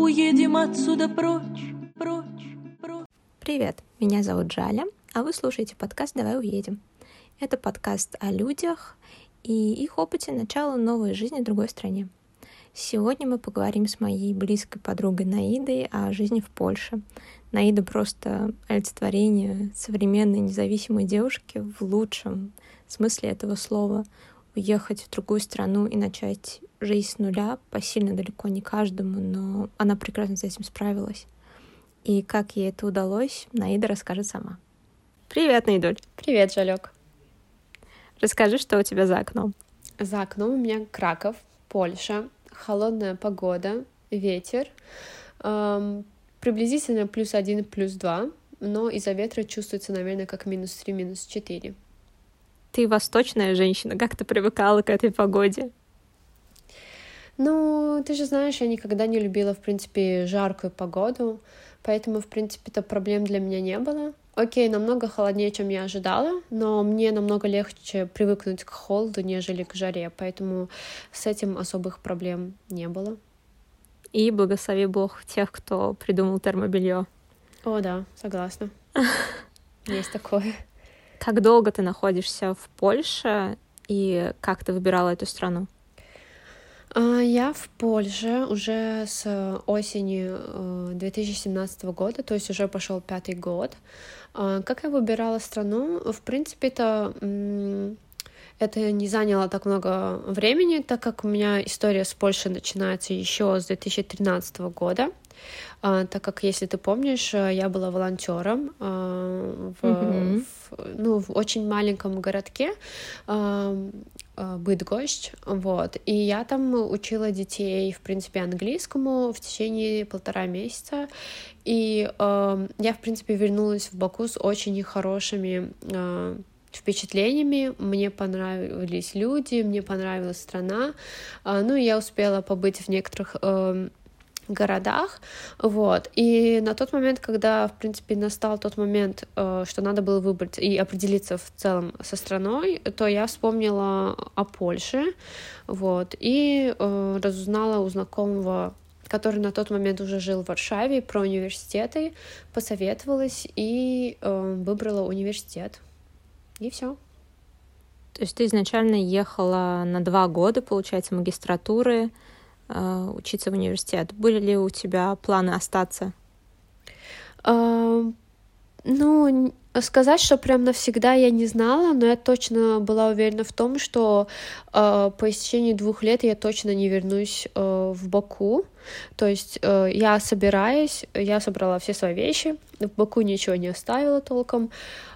Уедем отсюда прочь, прочь, прочь. Привет, меня зовут Джаля, а вы слушаете подкаст «Давай уедем». Это подкаст о людях и их опыте начала новой жизни в другой стране. Сегодня мы поговорим с моей близкой подругой Наидой о жизни в Польше. Наида просто олицетворение современной независимой девушки в лучшем смысле этого слова. Уехать в другую страну и начать жизнь с нуля посильно далеко не каждому, но она прекрасно с этим справилась. И как ей это удалось, Наида расскажет сама. Привет, Наидуль. Привет, Жалек. Расскажи, что у тебя за окном. За окном у меня Краков, Польша, холодная погода, ветер, эм, приблизительно плюс один, плюс два, но из-за ветра чувствуется, наверное, как минус три, минус четыре. Ты восточная женщина, как ты привыкала к этой погоде? Ну, ты же знаешь, я никогда не любила, в принципе, жаркую погоду, поэтому, в принципе, то проблем для меня не было. Окей, намного холоднее, чем я ожидала, но мне намного легче привыкнуть к холоду, нежели к жаре, поэтому с этим особых проблем не было. И благослови Бог тех, кто придумал термобелье. О, да, согласна. Есть такое. Как долго ты находишься в Польше и как ты выбирала эту страну? А, я в Польше уже с осени 2017 э, года, то есть уже пошел пятый год. А, как я выбирала страну? В принципе, это это не заняло так много времени, так как у меня история с Польшей начинается еще с 2013 года. Uh, так как, если ты помнишь, э, я была волонтером uh, в, mm-hmm. в, ну, в очень маленьком городке uh, Быдгощ, вот, и я там учила детей, в принципе, английскому в течение полтора месяца, и я, в принципе, вернулась в Баку с очень хорошими впечатлениями. Мне понравились люди, мне понравилась страна. А, ну, я успела побыть в некоторых эм, городах, вот, и на тот момент, когда, в принципе, настал тот момент, э, что надо было выбрать и определиться в целом со страной, то я вспомнила о Польше, вот, и э, разузнала у знакомого который на тот момент уже жил в Варшаве, про университеты, посоветовалась и э, выбрала университет. И все. То есть ты изначально ехала на два года, получается, магистратуры, учиться в университет. Были ли у тебя планы остаться? Uh, ну, сказать, что прям навсегда я не знала, но я точно была уверена в том, что э, по истечении двух лет я точно не вернусь э, в Баку. То есть э, я собираюсь, я собрала все свои вещи, в Баку ничего не оставила толком.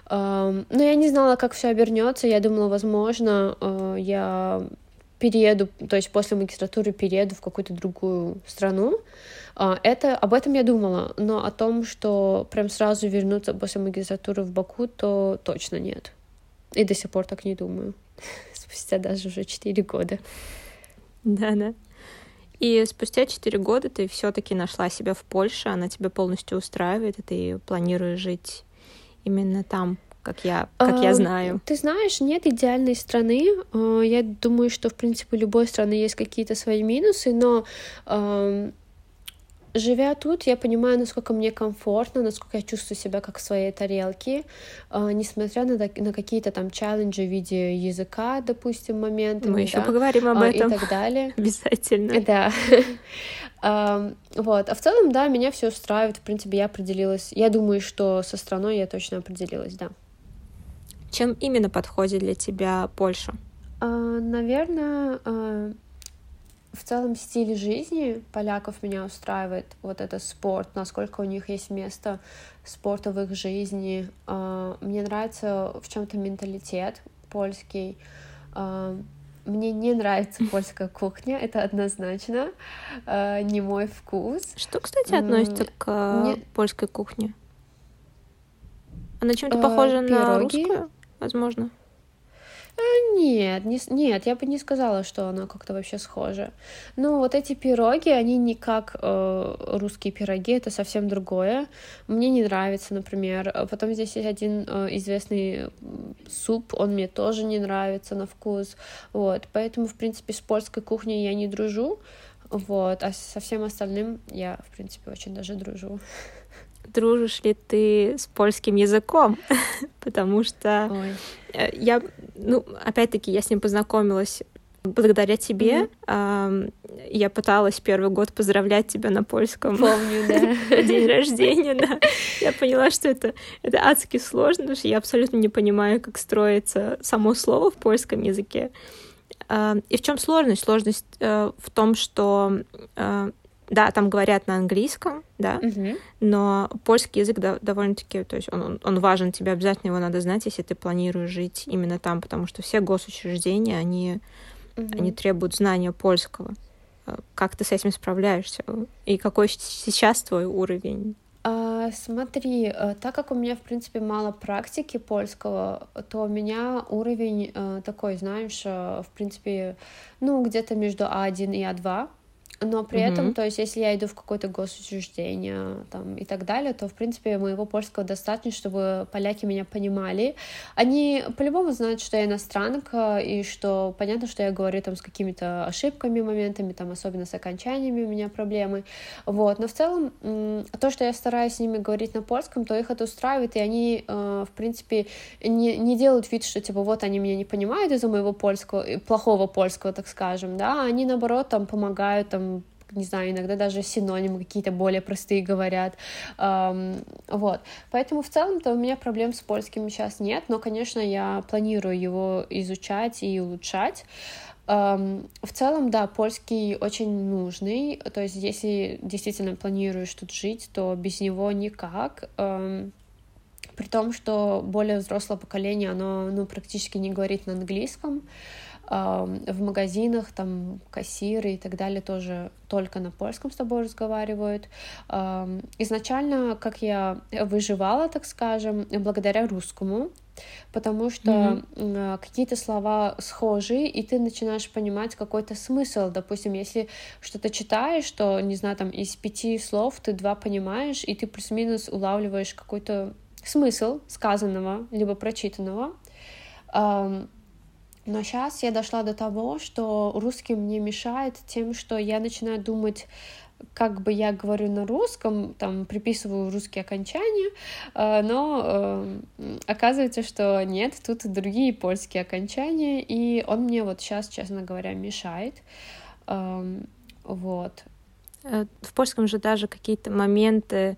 Э, но я не знала, как все обернется. Я думала, возможно, э, я перееду, то есть после магистратуры перееду в какую-то другую страну. А, это, об этом я думала, но о том, что прям сразу вернуться после магистратуры в Баку, то точно нет. И до сих пор так не думаю. Спустя даже уже четыре года. Да-да. И спустя четыре года ты все-таки нашла себя в Польше, она тебя полностью устраивает, и ты планируешь жить именно там, как я, как я знаю. Ты знаешь, нет идеальной страны. А, я думаю, что, в принципе, у любой страны есть какие-то свои минусы, но живя тут, я понимаю, насколько мне комфортно, насколько я чувствую себя как в своей тарелке, э, несмотря на, на какие-то там челленджи в виде языка, допустим, моменты. Мы да, еще поговорим об э, этом. И так далее. Обязательно. Да. Вот. А в целом, да, меня все устраивает. В принципе, я определилась. Я думаю, что со страной я точно определилась, да. Чем именно подходит для тебя Польша? Uh, наверное, uh, в целом стиль жизни поляков меня устраивает. Вот это спорт, насколько у них есть место спорта в их жизни. Uh, мне нравится в чем-то менталитет польский. Мне не нравится польская кухня, это однозначно не мой вкус. Что, кстати, относится к мне... польской кухне? Она чем-то похожа Пироги. на русскую? Возможно? Э, нет, не, нет, я бы не сказала, что оно как-то вообще схоже. Ну, вот эти пироги, они не как э, русские пироги, это совсем другое. Мне не нравится, например. Потом здесь есть один э, известный суп, он мне тоже не нравится на вкус. Вот, поэтому, в принципе, с польской кухней я не дружу. Вот, а со всем остальным я, в принципе, очень даже дружу. Дружишь ли ты с польским языком? Потому что Ой. э, я, ну, опять-таки, я с ним познакомилась благодаря тебе. Я пыталась первый год поздравлять тебя на польском. Помню, да. день рождения, да. Я поняла, что это, это адски сложно, потому что я абсолютно не понимаю, как строится само слово в польском языке. И в чем сложность? Сложность э, в том, что э, да, там говорят на английском, да, Мгм. но польский язык да- довольно-таки, то есть он, он, он важен, тебе обязательно его надо знать, если ты планируешь жить именно там, потому что все госучреждения, они, они Мгм. требуют знания польского. Э, Как ты с этим справляешься? И какой сейчас твой уровень? А, смотри, э, так как у меня, в принципе, мало практики польского, то у меня уровень э, такой, знаешь, в принципе, ну, где-то между А1 и А2. Но при этом, Мгм. то есть, если я иду в какое-то госучреждение там, и так далее, то, в принципе, моего польского достаточно, чтобы поляки меня понимали. Они по-любому знают, что я иностранка, и что понятно, что я говорю там с какими-то ошибками, моментами, там, особенно с окончаниями у меня проблемы. Вот, но в целом то, что я стараюсь с ними говорить на польском, то их это устраивает, и они, э, в принципе, не, не делают вид, что, типа, вот они меня не понимают из-за моего польского, э, плохого польского, так скажем, да, они, наоборот, там, помогают, там, не знаю, иногда даже синонимы какие-то более простые говорят, Ам, вот, поэтому в целом-то у меня проблем с польским сейчас нет, но, конечно, я планирую его изучать и улучшать, Ам, В целом, да, польский очень нужный. То есть, если действительно планируешь тут жить, то без него никак. Ам, При том, что более взрослое поколение, оно ну, практически не говорит на английском. В магазинах там кассиры и так далее тоже только на польском с тобой разговаривают. Изначально, как я выживала, так скажем, благодаря русскому, потому что м, какие-то слова схожи, и ты начинаешь понимать какой-то смысл. Допустим, если что-то читаешь, то, не знаю, там из пяти слов ты два понимаешь, и ты плюс-минус улавливаешь какой-то смысл сказанного, либо прочитанного. Ам, Но сейчас я дошла до того, что русский мне мешает тем, что я начинаю думать, как бы я говорю на русском, там приписываю русские окончания, э, но э, оказывается, что нет, тут другие польские окончания, и он мне вот сейчас, честно говоря, мешает. Эм, Вот. Э, В польском же даже какие-то моменты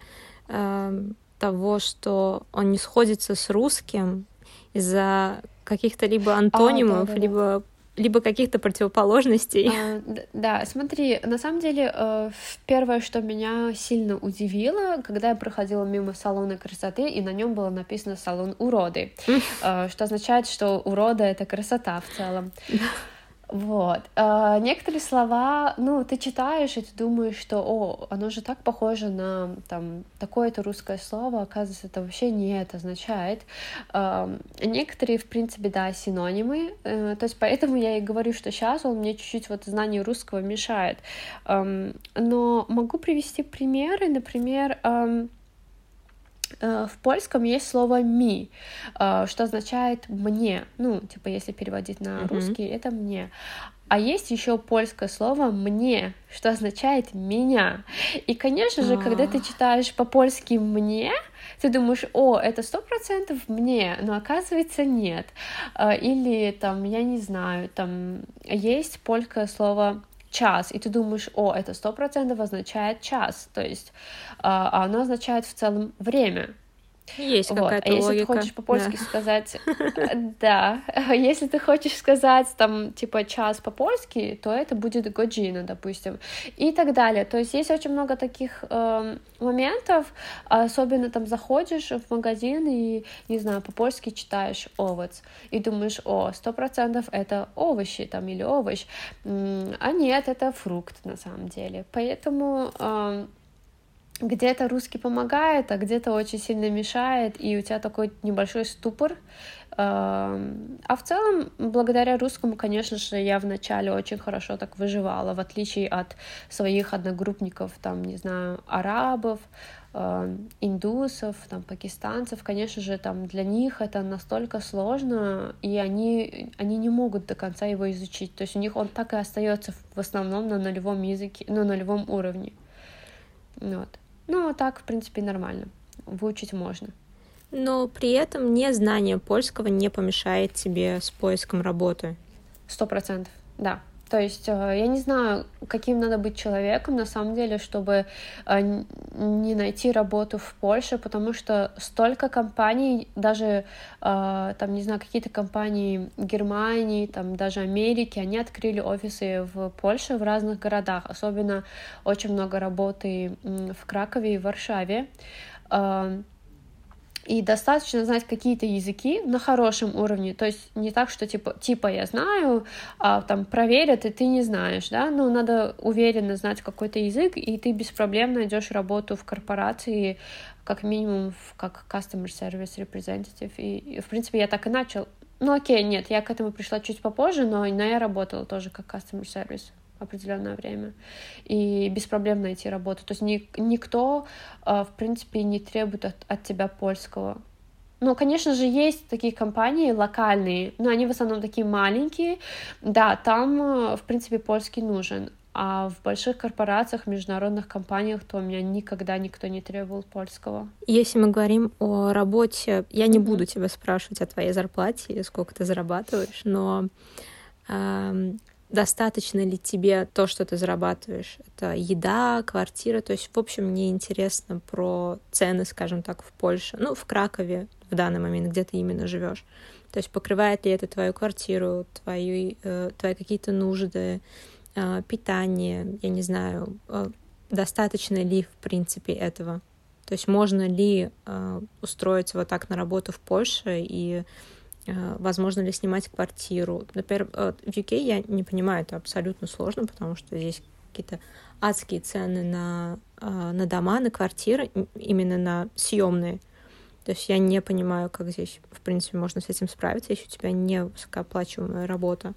эм, того, что он не сходится с русским из-за каких-то либо антонимов, да-да-да. либо, либо каких-то противоположностей. А, Да, смотри, на самом деле, э, первое, что меня сильно удивило, когда я проходила мимо салона красоты, и на нем было написано салон уроды, э, что означает, что урода это красота в целом. Вот. А, Некоторые слова, ну, ты читаешь, и ты думаешь, что, о, оно же так похоже на, там, такое-то русское слово, оказывается, это вообще не это означает. Ам, Некоторые, в принципе, да, синонимы, э, то есть поэтому я и говорю, что сейчас он мне чуть-чуть вот знание русского мешает. Ам, Но могу привести примеры, например, в польском есть слово «ми», э, что означает «мне». Ну, типа, если переводить на Мгм. русский, это «мне». А есть еще польское слово «мне», что означает «меня». И, конечно же, когда ты читаешь по-польски «мне», ты думаешь, о, это сто процентов мне, но оказывается нет. А, Или там, я не знаю, там есть польское слово час, и ты думаешь, о, это сто процентов означает час, то есть а оно означает в целом время. Есть Вот. А какая-то если логика. ты хочешь по-польски да. сказать, э, да, если ты хочешь сказать там типа час по-польски, то это будет годжина, допустим, и так далее. То есть есть очень много таких эм, моментов, особенно там заходишь в магазин и, не знаю, по-польски читаешь овощ, и думаешь, о, сто процентов это овощи там или овощ, а нет, это фрукт на самом деле. Поэтому эм, где-то русский помогает, а где-то очень сильно мешает, и у тебя такой небольшой ступор. А в целом, благодаря русскому, конечно же, я вначале очень хорошо так выживала, в отличие от своих одногруппников, там, не знаю, арабов, индусов, там, пакистанцев, конечно же, там для них это настолько сложно, и они, они не могут до конца его изучить. То есть у них он так и остается в основном на нулевом языке, на нулевом уровне. Вот. Ну, а так, в принципе, нормально. Выучить можно. Но при этом незнание польского не помешает тебе с поиском работы. Сто процентов, да. То есть э, я не знаю, каким надо быть человеком на самом деле, чтобы э, не найти работу в Польше, потому что столько компаний, даже э, там, не знаю, какие-то компании Германии, там даже Америки, они открыли офисы в Польше в разных городах. Особенно очень много работы в Кракове и Варшаве. И достаточно знать какие-то языки на хорошем уровне, то есть не так, что типа, типа я знаю, а там проверят, и ты не знаешь, да, но надо уверенно знать какой-то язык, и ты без проблем найдешь работу в корпорации, как минимум как customer service representative, и, и в принципе я так и начал. Ну окей, нет, я к этому пришла чуть попозже, но, но я работала тоже как customer service определенное время и без проблем найти работу. То есть ни, никто, а, в принципе, не требует от, от тебя польского. Ну, конечно же, есть такие компании локальные, но они в основном такие маленькие. Да, там, в принципе, польский нужен. А в больших корпорациях, международных компаниях, то у меня никогда никто не требовал польского. Если мы говорим о работе, я не mm-hmm. буду тебя спрашивать о твоей зарплате, сколько ты зарабатываешь, но достаточно ли тебе то, что ты зарабатываешь. Это еда, квартира. То есть, в общем, мне интересно про цены, скажем так, в Польше. Ну, в Кракове в данный момент, где ты именно живешь. То есть покрывает ли это твою квартиру, твои, э, твои какие-то нужды, э, питание, я не знаю, э, достаточно ли, в принципе, этого. То есть можно ли э, устроиться вот так на работу в Польше и возможно ли снимать квартиру. Например, э, в UK я не понимаю, это абсолютно сложно, потому что здесь какие-то адские цены на, э, на дома, на квартиры, именно на съемные. То есть я не понимаю, как здесь, в принципе, можно с этим справиться, если у тебя не высокооплачиваемая работа.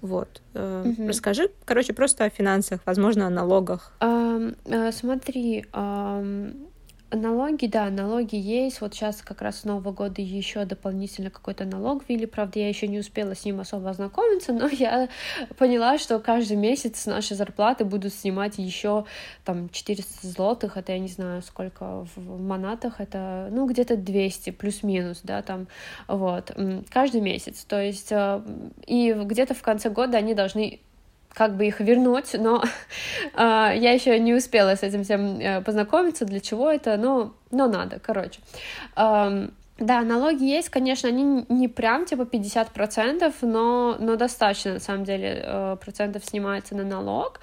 Вот. Mm-hmm. Расскажи, короче, просто о финансах, возможно, о налогах. Uh, смотри, Налоги, да, налоги есть. Вот сейчас как раз с Нового года еще дополнительно какой-то налог ввели. Правда, я еще не успела с ним особо ознакомиться, но я поняла, что каждый месяц с нашей зарплаты будут снимать еще там 400 злотых. Это я не знаю, сколько в монатах. Это, ну, где-то 200 плюс-минус, да, там, вот, каждый месяц. То есть, э, и где-то в конце года они должны как бы их вернуть, но э, я еще не успела с этим всем э, познакомиться, для чего это, но, но надо, короче. Да, налоги есть, конечно, они не прям типа 50%, но, но достаточно, на самом деле, э, процентов снимается на налог.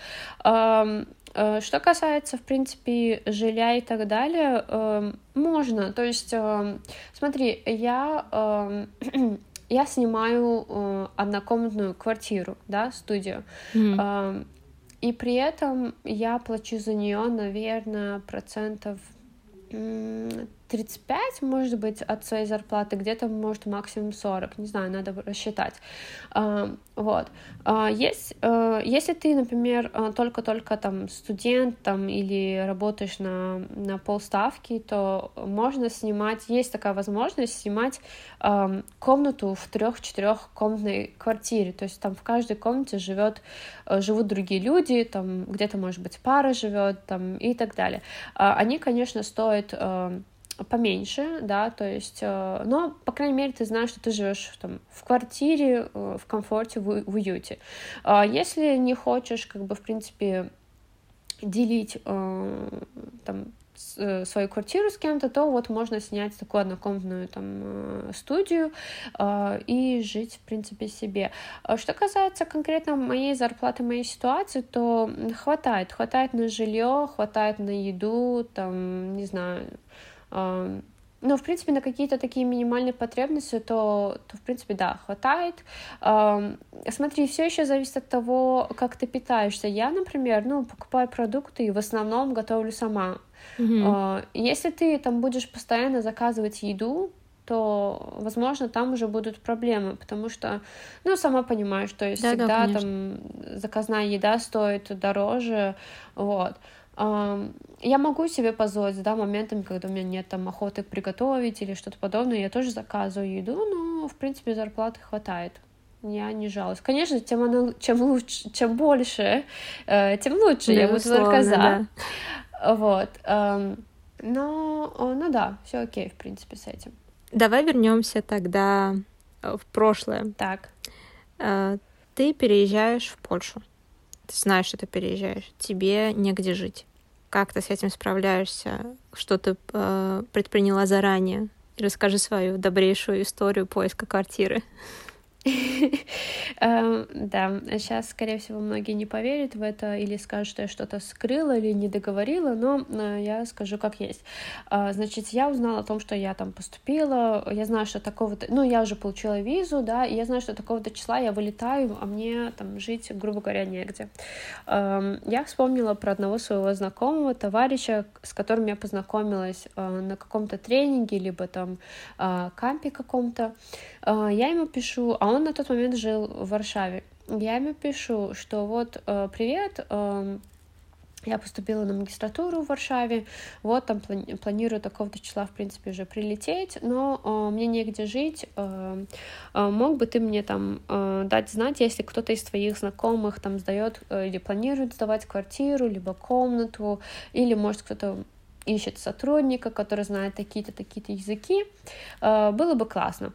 Э, что касается, в принципе, жилья и так далее, э, можно. То есть, э, смотри, я э, я снимаю э, однокомнатную квартиру, да, студию. Mm-hmm. Э, и при этом я плачу за нее, наверное, процентов 35, может быть, от своей зарплаты, где-то, может, максимум 40, не знаю, надо рассчитать. Вот. А, есть, э, если ты, например, э, только-только там студент там, или работаешь на, на полставки, то можно снимать, есть такая возможность снимать комнату в трех-четырехкомнатной квартире, то есть там в каждой комнате живет, э, живут другие люди, там где-то, может быть, пара живет там, и так далее. А, они, конечно, стоят поменьше, да, то есть, э, но, по крайней мере, ты знаешь, что ты живешь там в квартире, э, в комфорте, в, в уюте. А если не хочешь, как бы, в принципе, делить э, там свою квартиру с кем-то, то вот можно снять такую однокомнатную там студию э, и жить, в принципе, себе. А что касается конкретно моей зарплаты, моей ситуации, то хватает, хватает на жилье, хватает на еду, там, не знаю, ну, в принципе, на какие-то такие минимальные потребности, то, то в принципе, да, хватает. Эм, смотри, все еще зависит от того, как ты питаешься. Я, например, ну, покупаю продукты и в основном готовлю сама. Mm-hmm. Э, если ты там будешь постоянно заказывать еду, то, возможно, там уже будут проблемы, потому что, ну, сама понимаешь, что да, всегда да, там заказная еда стоит дороже, вот. Я могу себе позволить, да, моментами, когда у меня нет там охоты приготовить или что-то подобное, я тоже заказываю еду, но, в принципе, зарплаты хватает. Я не жалуюсь. Конечно, тем, чем лучше, чем больше, э, тем лучше. я буду только за. Да. Вот. Но, ну да, все окей, в принципе, с этим. Давай вернемся тогда э, в прошлое. Так. Э, ты переезжаешь в Польшу. Ты знаешь, что ты переезжаешь. Тебе негде жить. Как ты с этим справляешься? Что ты э, предприняла заранее? Расскажи свою добрейшую историю поиска квартиры. Эм, да, сейчас, скорее всего, многие не поверят в это или скажут, что я что-то скрыла или не договорила, но э, я скажу как есть. А, значит, я узнала о том, что я там поступила, я знаю, что такого-то, ну, я уже получила визу, да, и я знаю, что такого-то числа я вылетаю, а мне там жить, грубо говоря, негде. Эм, я вспомнила про одного своего знакомого, товарища, с которым я познакомилась э, на каком-то тренинге, либо там э, кампе каком-то. Я ему пишу, а он на тот момент жил в Варшаве. Я ему пишу, что вот, э, привет, эм, я поступила на магистратуру в Варшаве, вот там плани- планирую такого-то числа, в принципе, уже прилететь, но э, мне негде жить, э, э, мог бы ты мне там э, дать знать, если кто-то из твоих знакомых там сдает э, или планирует сдавать квартиру, либо комнату, или, может, кто-то ищет сотрудника, который знает такие-то, такие-то языки, э, было бы классно. Uh,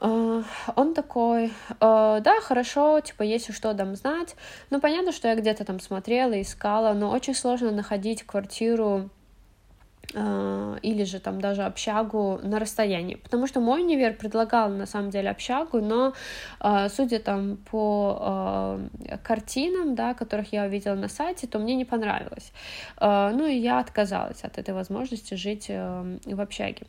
он такой, uh, да, хорошо, типа, если что, дам знать. Ну, понятно, что я где-то там смотрела, искала, но очень сложно находить квартиру или же там даже общагу на расстоянии, потому что мой универ предлагал на самом деле общагу, но судя там по картинам, да, которых я увидела на сайте, то мне не понравилось. Ну и я отказалась от этой возможности жить в общаге.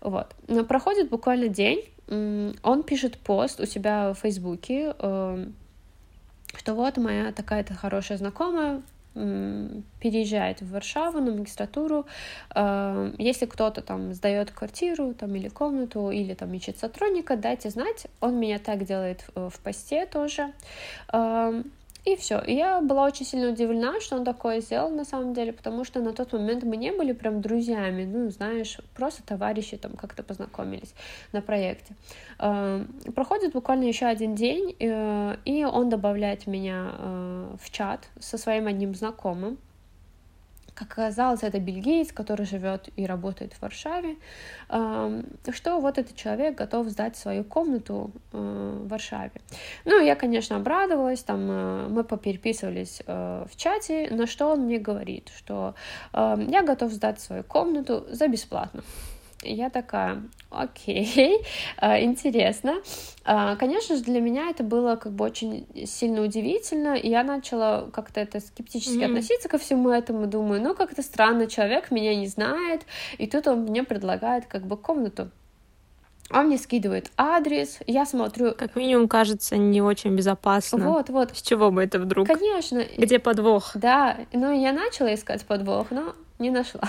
Вот. Но проходит буквально день, он пишет пост у себя в Фейсбуке, что вот моя такая-то хорошая знакомая переезжает в Варшаву на магистратуру. Эм, если кто-то там сдает квартиру там, или комнату, или там ищет сотрудника, дайте знать. Он меня так делает в посте тоже. И все. И я была очень сильно удивлена, что он такое сделал на самом деле, потому что на тот момент мы не были прям друзьями, ну, знаешь, просто товарищи там как-то познакомились на проекте. Эм, проходит буквально еще один день, э, и он добавляет меня э, в чат со своим одним знакомым, как оказалось, это бельгиец, который живет и работает в Варшаве, что вот этот человек готов сдать свою комнату э, в Варшаве. Ну, я, конечно, обрадовалась, там э, мы попереписывались э, в чате, на что он мне говорит, что я готов сдать свою комнату за бесплатно я такая, окей, а, интересно. А, конечно же, для меня это было как бы очень сильно удивительно, и я начала как-то это скептически mm-hmm. относиться ко всему этому, думаю, ну как-то странно, человек меня не знает, и тут он мне предлагает как бы комнату. Он мне скидывает адрес, я смотрю. Как минимум, кажется, не очень безопасно. Вот, вот. С чего бы это вдруг? Конечно. Где подвох? Да, ну я начала искать подвох, но не нашла.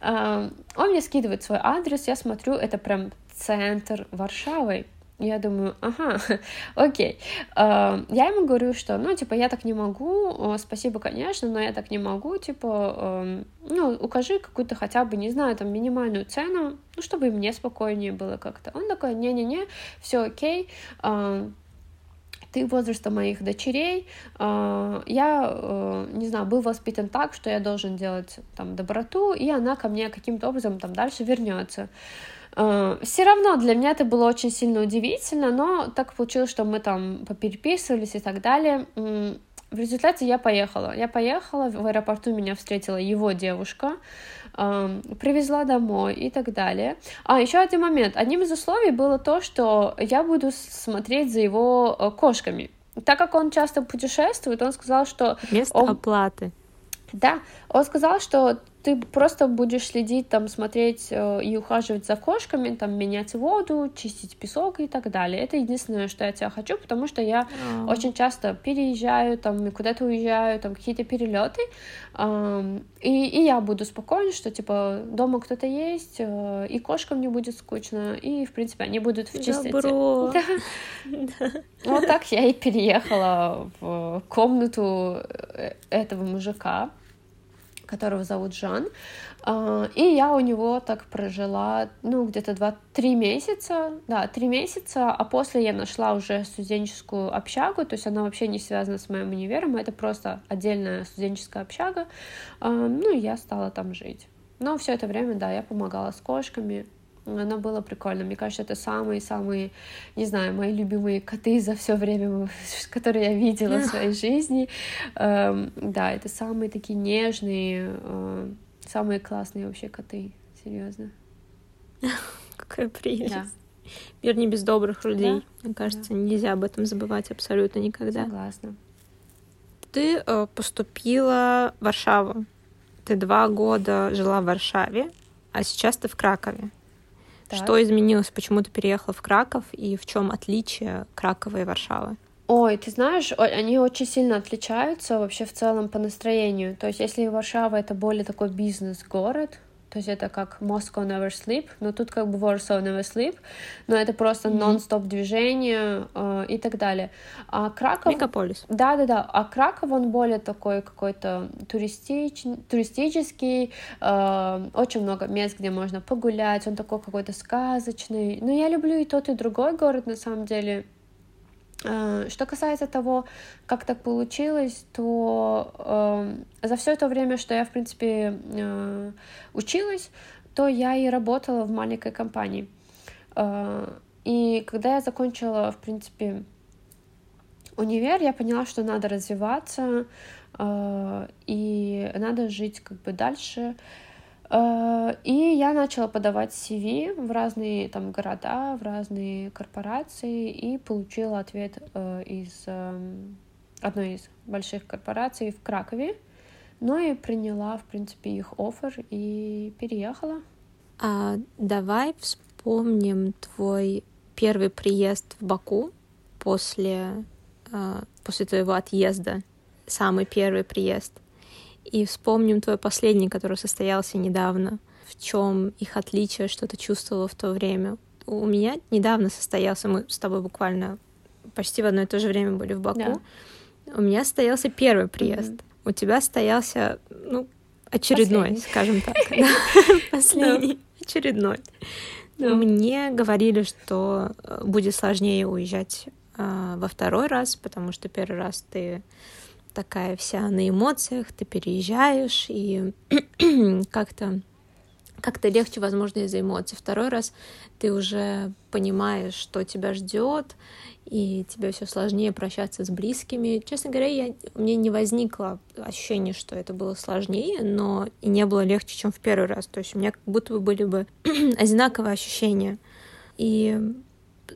Он мне скидывает свой адрес, я смотрю, это прям центр Варшавы. Я думаю, ага, окей. Я ему говорю, что, ну, типа, я так не могу, спасибо, конечно, но я так не могу, типа, ну, укажи какую-то хотя бы, не знаю, там, минимальную цену, ну, чтобы мне спокойнее было как-то. Он такой, не-не-не, все окей, ты возраста моих дочерей, а, я, э, не знаю, был воспитан так, что я должен делать там доброту, и она ко мне каким-то образом там дальше вернется. А, Все равно для меня это было очень сильно удивительно, но так получилось, что мы там попереписывались и так далее. В результате я поехала. Я поехала, в аэропорту меня встретила его девушка, привезла домой и так далее. А, еще один момент. Одним из условий было то, что я буду смотреть за его э, кошками. Так как он часто путешествует, он сказал, что... Вместо он... оплаты. Да, он сказал, что ты просто будешь следить, там, смотреть э, и ухаживать за кошками, там, менять воду, чистить песок и так далее. Это единственное, что я тебя хочу, потому что я а. очень часто переезжаю, там, куда-то уезжаю, там, какие-то перелеты, и, и я буду спокойна, что, типа, дома кто-то есть, э, и кошкам не будет скучно, и, в принципе, они будут в чистоте. Добро. Да. Вот так я и переехала в комнату э, этого мужика которого зовут Жан. А, и я у него так прожила, ну, где-то 2-3 месяца, да, 3 месяца, а после я нашла уже студенческую общагу, то есть она вообще не связана с моим универом, это просто отдельная студенческая общага, а, ну, и я стала там жить. Но все это время, да, я помогала с кошками, оно было прикольно. Мне кажется, это самые-самые, не знаю, мои любимые коты за все время, которые я видела в своей жизни. Эм, да, это самые такие нежные, э, самые классные вообще коты, серьезно. Какая прелесть. Да. Мир не без добрых людей. Да? Мне кажется, да. нельзя об этом забывать абсолютно никогда. Согласна. Ты э, поступила в Варшаву. Ты два года жила в Варшаве, а сейчас ты в Кракове. Так. Что изменилось? Почему ты переехала в Краков и в чем отличие Кракова и Варшавы? Ой, ты знаешь, они очень сильно отличаются вообще в целом по настроению. То есть, если Варшава это более такой бизнес-город, то есть это как Moscow Never Sleep, но тут как бы Warsaw Never Sleep, но это просто mm-hmm. нон-стоп движение э, и так далее. А Краков... Мегаполис. Да-да-да, а Краков, он более такой какой-то туристич... туристический, э, очень много мест, где можно погулять, он такой какой-то сказочный. Но я люблю и тот, и другой город, на самом деле. Э, что касается того, как так получилось, то э, за все это время, что я, в принципе, э, училась, то я и работала в маленькой компании. Э, и когда я закончила, в принципе, универ, я поняла, что надо развиваться, э, и надо жить как бы дальше. Э, и я начала подавать CV в разные там города, в разные корпорации и получила ответ э, из эм, одной из больших корпораций в Кракове. Ну и приняла, в принципе, их офер и переехала. А давай вспомним твой первый приезд в Баку после, э, после твоего отъезда, самый первый приезд. И вспомним твой последний, который состоялся недавно. В чем их отличие, что ты чувствовала в то время? У меня недавно состоялся, мы с тобой буквально почти в одно и то же время были в Баку. Да. У меня состоялся первый приезд. Mm-hmm. У тебя состоялся, ну, очередной, Последний. скажем так. Последний, очередной. Мне говорили, что э, будет сложнее уезжать э, во второй раз, потому что первый раз ты такая вся на эмоциях, ты переезжаешь, и как-то как-то легче, возможно, из-за эмоций. Второй раз ты уже понимаешь, что тебя ждет, и тебе все сложнее прощаться с близкими. Честно говоря, я, у меня не возникло ощущение, что это было сложнее, но и не было легче, чем в первый раз. То есть у меня как будто бы были бы одинаковые ощущения. И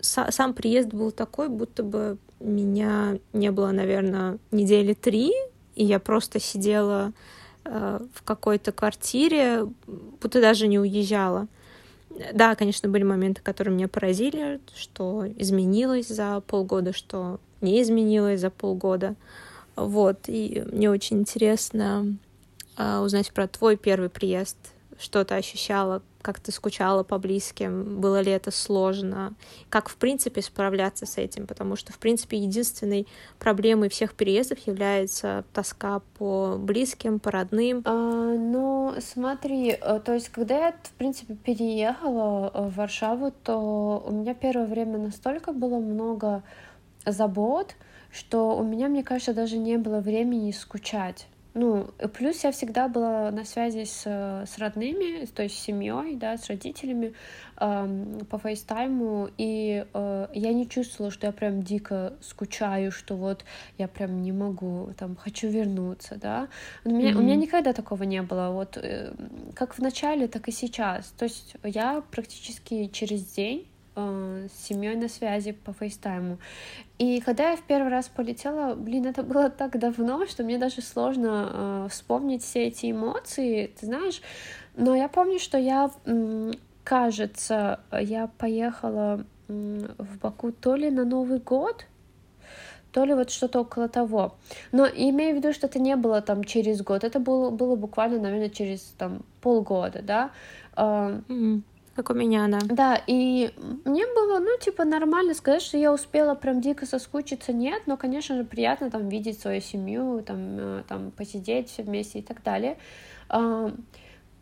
сам приезд был такой, будто бы меня не было, наверное, недели три, и я просто сидела э, в какой-то квартире, будто даже не уезжала. Да, конечно, были моменты, которые меня поразили, что изменилось за полгода, что не изменилось за полгода. Вот, и мне очень интересно э, узнать про твой первый приезд, что ты ощущала, как ты скучала по близким, было ли это сложно, как, в принципе, справляться с этим, потому что, в принципе, единственной проблемой всех переездов является тоска по близким, по родным. А, ну, смотри, э, то есть, когда я, в принципе, переехала э, в Варшаву, то у меня первое время настолько было много забот, что у меня, мне кажется, даже не было времени скучать. Ну, плюс я всегда была на связи с, с родными, то есть с семьей, да, с родителями э, по фейстайму, и э, я не чувствовала, что я прям дико скучаю, что вот я прям не могу, там, хочу вернуться, да. У меня, mm-hmm. у меня никогда такого не было, вот э, как в начале, так и сейчас. То есть я практически через день э, с семьей на связи по фейстайму. И когда я в первый раз полетела, блин, это было так давно, что мне даже сложно э, вспомнить все эти эмоции, ты знаешь. Но я помню, что я, кажется, я поехала в Баку то ли на Новый год, то ли вот что-то около того. Но имею в виду, что это не было там через год, это было, было буквально, наверное, через там полгода, да. Mm-hmm. Как у меня, да. Да, и мне было, ну, типа, нормально сказать, что я успела прям дико соскучиться, нет, но, конечно же, приятно там видеть свою семью, там, э, там посидеть все вместе и так далее.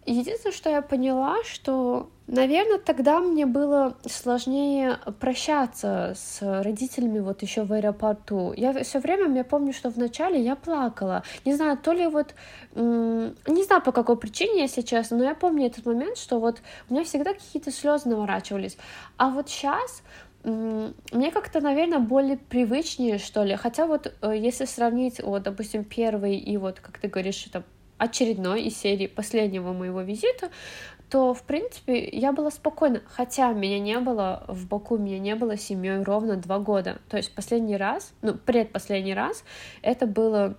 Единственное, что я поняла, что, наверное, тогда мне было сложнее прощаться с родителями вот еще в аэропорту. Я все время, я помню, что вначале я плакала. Не знаю, то ли вот, не знаю по какой причине, если честно, но я помню этот момент, что вот у меня всегда какие-то слезы наворачивались. А вот сейчас мне как-то, наверное, более привычнее, что ли. Хотя вот э, если сравнить, вот, допустим, первый и вот, как ты говоришь, это очередной из серии последнего моего визита, то, в принципе, я была спокойна. Хотя меня не было в Баку, меня не было семьей ровно два года. То есть последний раз, ну, предпоследний раз, это было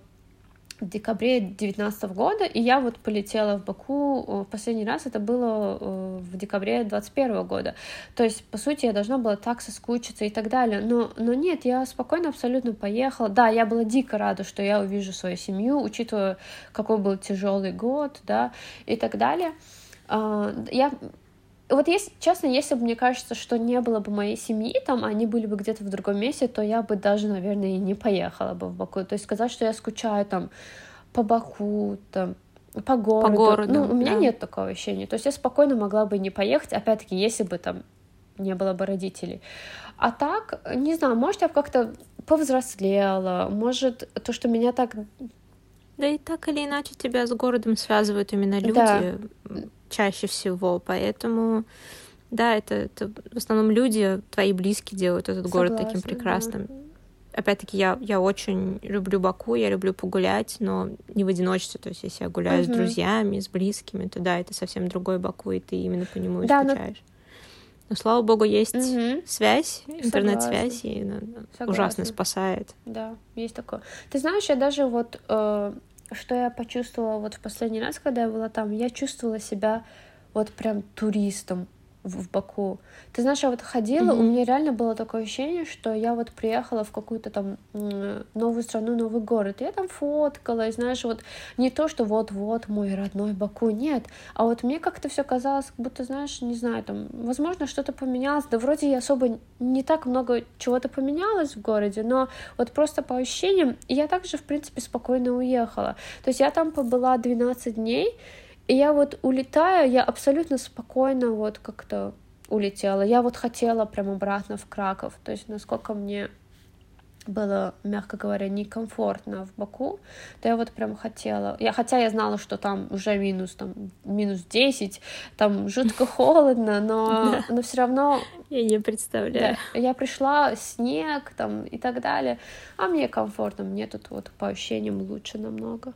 в декабре 2019 года, и я вот полетела в Баку э, в последний раз, это было э, в декабре 2021 года. То есть, по сути, я должна была так соскучиться и так далее. Но, но нет, я спокойно абсолютно поехала. Да, я была дико рада, что я увижу свою семью, учитывая, какой был тяжелый год, да, и так далее. А, я вот если, честно, если бы мне кажется, что не было бы моей семьи там, они были бы где-то в другом месте, то я бы даже, наверное, и не поехала бы в Баку. То есть сказать, что я скучаю там по Баку, там, по городу. По городу ну, у меня да. нет такого ощущения. То есть я спокойно могла бы не поехать, опять-таки, если бы там не было бы родителей. А так, не знаю, может, я как-то повзрослела, может, то, что меня так... Да и так или иначе тебя с городом связывают именно люди. Да чаще всего, поэтому да, это, это в основном люди, твои близкие делают этот Согласна, город таким прекрасным. Да. Опять-таки, я, я очень люблю Баку, я люблю погулять, но не в одиночестве. То есть, если я гуляю угу. с друзьями, с близкими, то да, это совсем другой Баку, и ты именно по нему да, скучаешь. Но... Но слава богу, есть угу. связь, интернет-связь, и ну, ужасно спасает. Да, есть такое. Ты знаешь, я даже вот э, что я почувствовала вот в последний раз, когда я была там, я чувствовала себя вот прям туристом в, Баку. Ты знаешь, я вот ходила, mm-hmm. у меня реально было такое ощущение, что я вот приехала в какую-то там новую страну, новый город. Я там фоткалась, знаешь, вот не то, что вот-вот мой родной Баку, нет. А вот мне как-то все казалось, как будто, знаешь, не знаю, там, возможно, что-то поменялось. Да вроде я особо не так много чего-то поменялось в городе, но вот просто по ощущениям, я также, в принципе, спокойно уехала. То есть я там побыла 12 дней, и я вот улетаю, я абсолютно спокойно вот как-то улетела. Я вот хотела прям обратно в Краков. То есть насколько мне было, мягко говоря, некомфортно в Баку, то я вот прям хотела. Я, хотя я знала, что там уже минус, там, минус 10, там жутко холодно, но, но все равно... Я не представляю. Да, я пришла, снег там и так далее, а мне комфортно, мне тут вот по ощущениям лучше намного.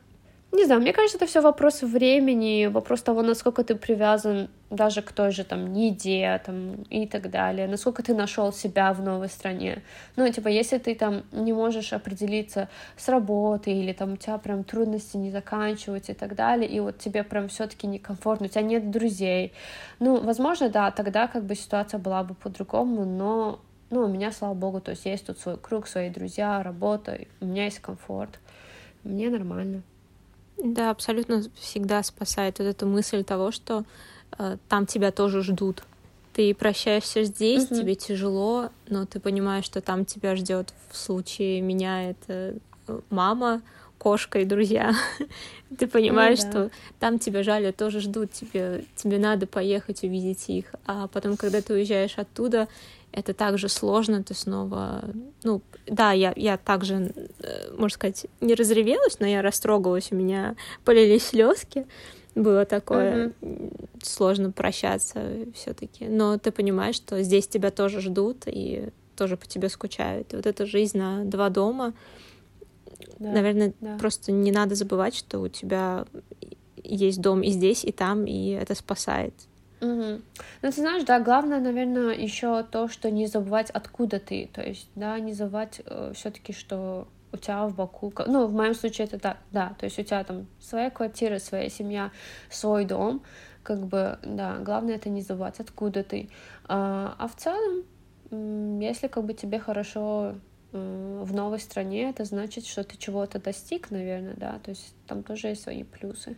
Не знаю, мне кажется, это все вопрос времени, вопрос того, насколько ты привязан даже к той же там еде там, и так далее, насколько ты нашел себя в новой стране. Ну, типа, если ты там не можешь определиться с работой или там у тебя прям трудности не заканчиваются и так далее, и вот тебе прям все-таки некомфортно, у тебя нет друзей. Ну, возможно, да, тогда как бы ситуация была бы по-другому, но ну, у меня, слава богу, то есть есть тут свой круг, свои друзья, работа, у меня есть комфорт. Мне нормально. Да, абсолютно всегда спасает вот эту мысль того, что э, там тебя тоже ждут. Ты прощаешься здесь, угу. тебе тяжело, но ты понимаешь, что там тебя ждет в случае меня это мама, кошка и друзья. ты понимаешь, ну, да. что там тебя жали, тоже ждут, тебе, тебе надо поехать увидеть их. А потом, когда ты уезжаешь оттуда, это также сложно, ты снова, ну, да, я, я также, э, можно сказать, не разревелась, но я растрогалась, у меня полились слезки, было такое mm-hmm. сложно прощаться все-таки, но ты понимаешь, что здесь тебя тоже ждут и тоже по тебе скучают. И вот эта жизнь на два дома, да, наверное, да. просто не надо забывать, что у тебя есть дом и здесь, и там, и это спасает Угу. Ну, ты знаешь, да, главное, наверное, еще то, что не забывать, откуда ты. То есть, да, не забывать э, все-таки, что у тебя в Баку, ну, в моем случае это да, да, то есть у тебя там своя квартира, своя семья, свой дом, как бы, да, главное это не забывать, откуда ты. А, а в целом, если как бы тебе хорошо э, в новой стране, это значит, что ты чего-то достиг, наверное, да, то есть там тоже есть свои плюсы.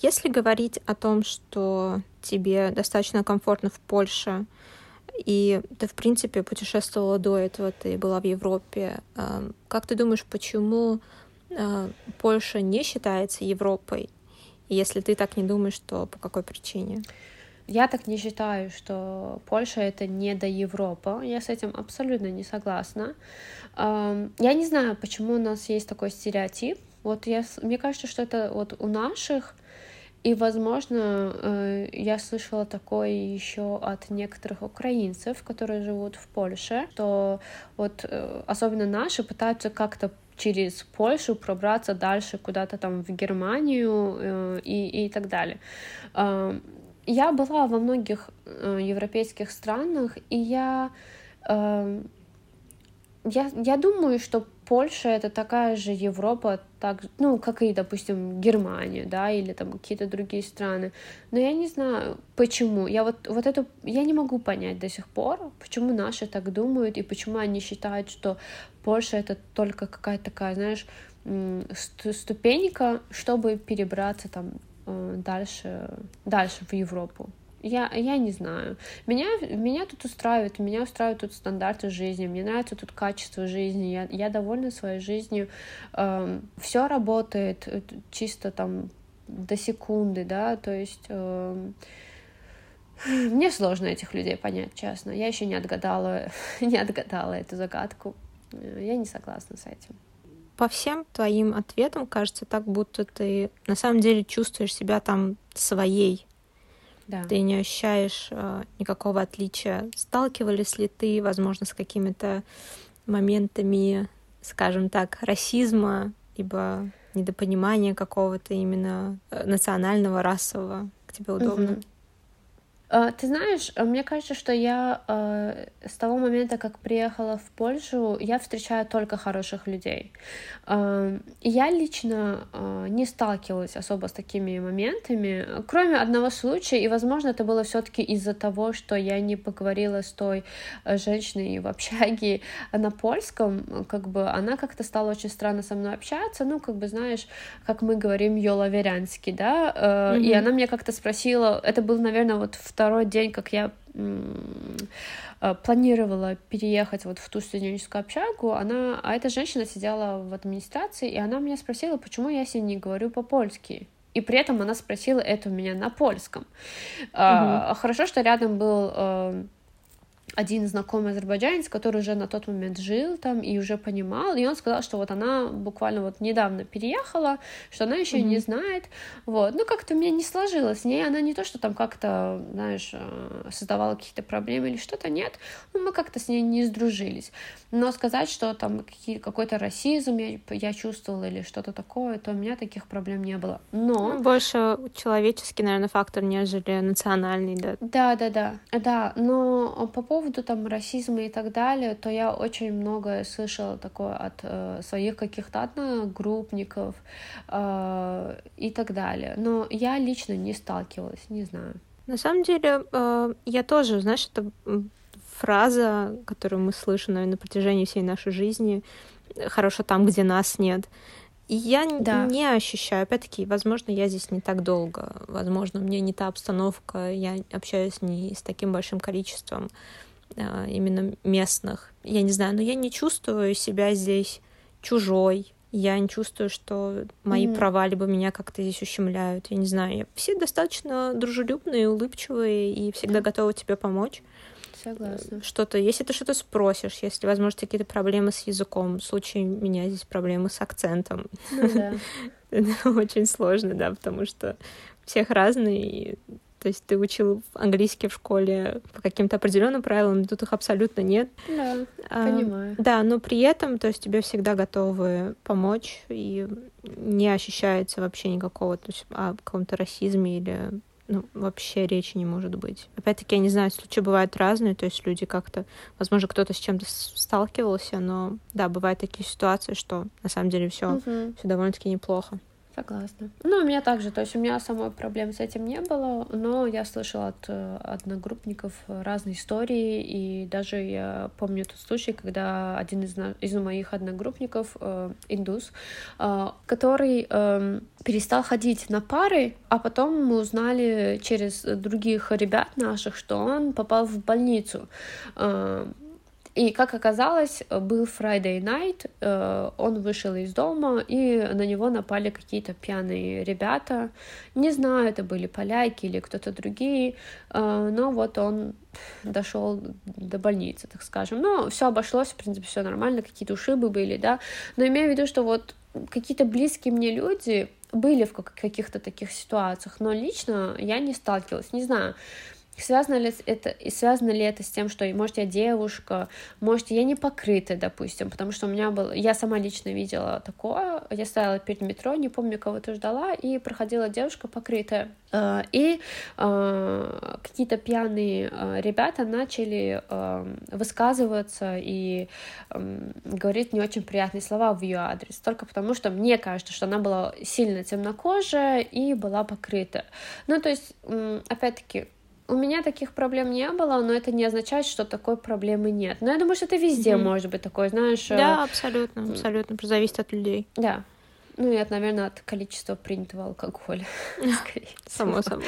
Если говорить о том, что тебе достаточно комфортно в Польше, и ты, в принципе, путешествовала до этого, ты была в Европе, эм, как ты думаешь, почему э, Польша не считается Европой? Если ты так не думаешь, то по какой причине? Я так не считаю, что Польша это не до Европы. Я с этим абсолютно не согласна. Эм, я не знаю, почему у нас есть такой стереотип. Вот я, мне кажется, что это вот у наших и, возможно, э, я слышала такое еще от некоторых украинцев, которые живут в Польше, что вот э, особенно наши пытаются как-то через Польшу пробраться дальше куда-то там в Германию э, и, и так далее. Я была во многих европейских странах, и я я, я думаю, что Польша это такая же Европа, так, ну, как и, допустим, Германия, да, или там какие-то другие страны. Но я не знаю, почему. Я вот, вот эту, я не могу понять до сих пор, почему наши так думают, и почему они считают, что Польша это только какая-то такая, знаешь, ступенька, чтобы перебраться там э, дальше, дальше в Европу. Я, я не знаю. Меня, меня тут устраивает, меня устраивают тут стандарты жизни, мне нравится тут качество жизни, я, я довольна своей жизнью. Эм, все работает э, чисто там до секунды, да, то есть эм, мне сложно этих людей понять, честно. Я еще не отгадала, не отгадала эту загадку. Э, я не согласна с этим по всем твоим ответам кажется так, будто ты на самом деле чувствуешь себя там своей. Да. Ты не ощущаешь э, никакого отличия. Сталкивались ли ты, возможно, с какими-то моментами, скажем так, расизма, либо недопонимания какого-то именно э, национального, расового? К тебе удобно? Угу. А, ты знаешь, а, мне кажется, что я а, с того момента, как приехала в Польшу, я встречаю только хороших людей. Я лично не сталкивалась особо с такими моментами, кроме одного случая, и, возможно, это было все-таки из-за того, что я не поговорила с той женщиной в общаге на польском, как бы она как-то стала очень странно со мной общаться, ну, как бы, знаешь, как мы говорим, йолаверянский, да, mm-hmm. и она меня как-то спросила, это был, наверное, вот в второй день, как я э, планировала переехать вот в ту студенческую общагу, она, а эта женщина сидела в администрации, и она меня спросила, почему я с ней не говорю по-польски. И при этом она спросила это у меня на польском. Угу. А, хорошо, что рядом был э, один знакомый азербайджанец, который уже на тот момент жил там и уже понимал, и он сказал, что вот она буквально вот недавно переехала, что она еще mm-hmm. не знает, вот, ну как-то у меня не сложилось. С ней, она не то, что там как-то, знаешь, э, создавала какие-то проблемы или что-то, нет, ну мы как-то с ней не сдружились, но сказать, что там какие, какой-то расизм я, я чувствовала или что-то такое, то у меня таких проблем не было, но... Ну, больше человеческий, наверное, фактор, нежели национальный, да? Да, да, да, да, но по поводу поводу там расизма и так далее, то я очень многое слышала такое от э, своих каких-то одногруппников э, и так далее. Но я лично не сталкивалась, не знаю. На самом деле, э, я тоже, знаешь, это фраза, которую мы слышим, наверное, на протяжении всей нашей жизни, хорошо там, где нас нет. И я да. не ощущаю, опять-таки, возможно, я здесь не так долго, возможно, мне не та обстановка, я общаюсь не с таким большим количеством именно местных. Я не знаю, но я не чувствую себя здесь чужой. Я не чувствую, что мои mm-hmm. права либо меня как-то здесь ущемляют. Я не знаю. Все достаточно дружелюбные, улыбчивые и всегда готовы тебе помочь. Согласна. Что-то, если ты что-то спросишь, если, возможно, какие-то проблемы с языком, в случае меня здесь проблемы с акцентом. Ну, да. Это очень сложно, да, потому что всех разные, и то есть ты учил английский в школе по каким-то определенным правилам, тут их абсолютно нет. Да, а, понимаю. Да, но при этом, то есть тебе всегда готовы помочь, и не ощущается вообще никакого то есть, о каком-то расизме или ну, вообще речи не может быть. Опять-таки, я не знаю, случаи бывают разные, то есть люди как-то, возможно, кто-то с чем-то сталкивался, но да, бывают такие ситуации, что на самом деле все, Мгм. все довольно-таки неплохо. Согласна. Ну, у меня также, то есть у меня самой проблем с этим не было, но я слышала от э, одногруппников разные истории, и даже я помню тот случай, когда один из, из моих одногруппников, э, индус, э, который эм, перестал ходить на пары, а потом мы узнали через других ребят наших, что он попал в больницу. Э, и, как оказалось, был Friday night, э, он вышел из дома, и на него напали какие-то пьяные ребята. Не знаю, это были поляки или кто-то другие, э, но вот он дошел до больницы, так скажем. Но все обошлось, в принципе, все нормально, какие-то ушибы были, да. Но имею в виду, что вот какие-то близкие мне люди были в как- каких-то таких ситуациях, но лично я не сталкивалась, не знаю. Связано ли это, и связано ли это с тем, что, может, я девушка, может, я не покрытая, допустим, потому что у меня был, я сама лично видела такое, я стояла перед метро, не помню, кого-то ждала, и проходила девушка покрытая, Э, и э, какие-то пьяные э, ребята начали высказываться и говорить не очень приятные слова в ее адрес, только потому что мне кажется, что она была сильно темнокожая и была покрыта. Ну, то есть, опять-таки, у меня таких проблем не было, но это не означает, что такой проблемы нет. Но я думаю, что это везде Мгм. может быть такое, знаешь. э, Да, абсолютно, абсолютно. Зависит от людей. Да. Ну и, от, наверное, от количества принятого алкоголя. Само собой.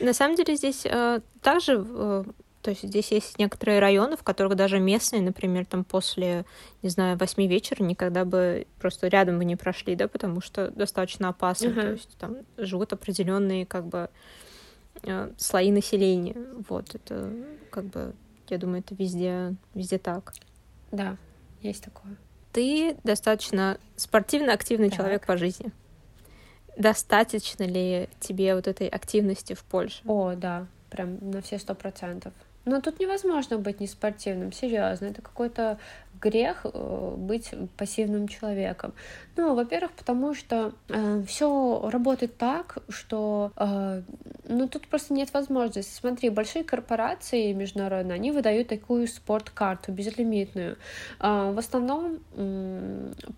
На самом деле здесь э, также, э, то есть здесь есть некоторые районы, в которых даже местные, например, там после, не знаю, восьми вечера никогда бы просто рядом бы не прошли, да, потому что достаточно опасно. То есть там живут определенные как бы слои населения. Вот это как бы, я думаю, это везде, везде так. Да, есть такое. Ты достаточно спортивно активный Так. человек по жизни. Достаточно ли тебе вот этой активности в Польше? О, да, прям на все сто процентов. Но тут невозможно быть неспортивным, серьезно. Это какой-то грех э, быть пассивным человеком. Ну, во-первых, потому что все работает так, что э, ну тут просто нет возможности. Смотри, большие корпорации международные, они выдают такую спорткарту безлимитную. Э, в основном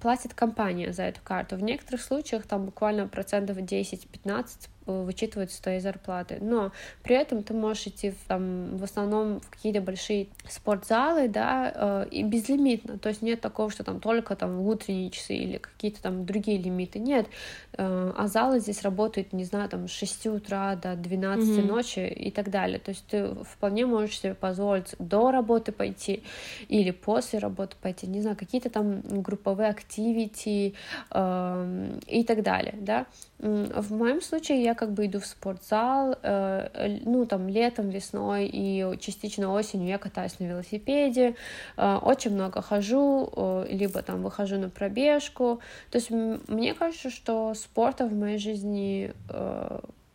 платит компания за эту карту. В некоторых случаях там буквально процентов 10-15 вычитывают с твоей зарплаты. Но при этом ты можешь идти в, там, в основном в какие-то большие спортзалы, да, э, и безлимитно. То есть нет такого, что там только там в утренние часы или какие-то там другие лимиты. Нет. Э, а залы здесь работают, не знаю, там с 6 утра до 12 Мгм. ночи и так далее. То есть ты вполне можешь себе позволить до работы пойти или после работы пойти, не знаю, какие-то там групповые активити эм, и так далее, да. В моем случае я как бы иду в спортзал, э, ну, там, летом, весной и частично осенью я катаюсь на велосипеде, э, очень много хожу, э, либо там выхожу на пробежку. То есть мне кажется, что спорта в моей жизни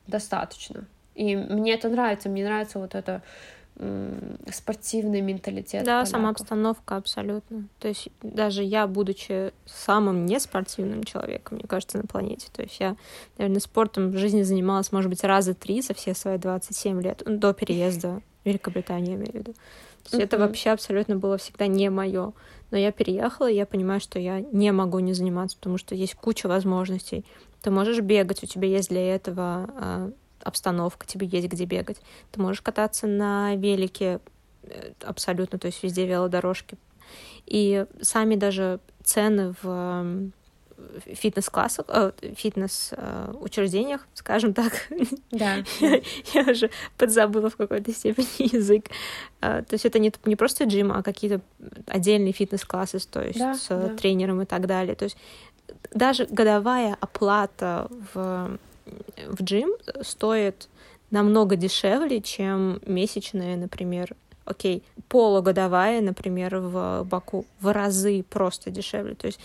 достаточно. И мне это нравится, мне нравится вот это спортивный менталитет. Да, сама поляков. обстановка абсолютно. То есть даже я, будучи самым неспортивным человеком, мне кажется, на планете, то есть я, наверное, спортом в жизни занималась, может быть, раза три за все свои 27 лет, ну, до переезда в Великобританию, я имею в виду. То есть это вообще абсолютно было всегда не мое. Но я переехала, и я понимаю, что я не могу не заниматься, потому что есть куча возможностей. Ты можешь бегать, у тебя есть для этого а, обстановка, тебе есть где бегать. Ты можешь кататься на велике э, абсолютно, то есть везде велодорожки. И сами даже цены в фитнес-классах, э, фитнес-учреждениях, скажем так, Да. я, уже подзабыла в какой-то степени язык. А, То есть это не, не просто джим, а какие-то отдельные фитнес-классы, то есть Да, с да. тренером и так далее. То есть даже годовая оплата в, в джим стоит намного дешевле, чем месячная, например, окей, полугодовая, например, в Баку, в разы просто дешевле. То есть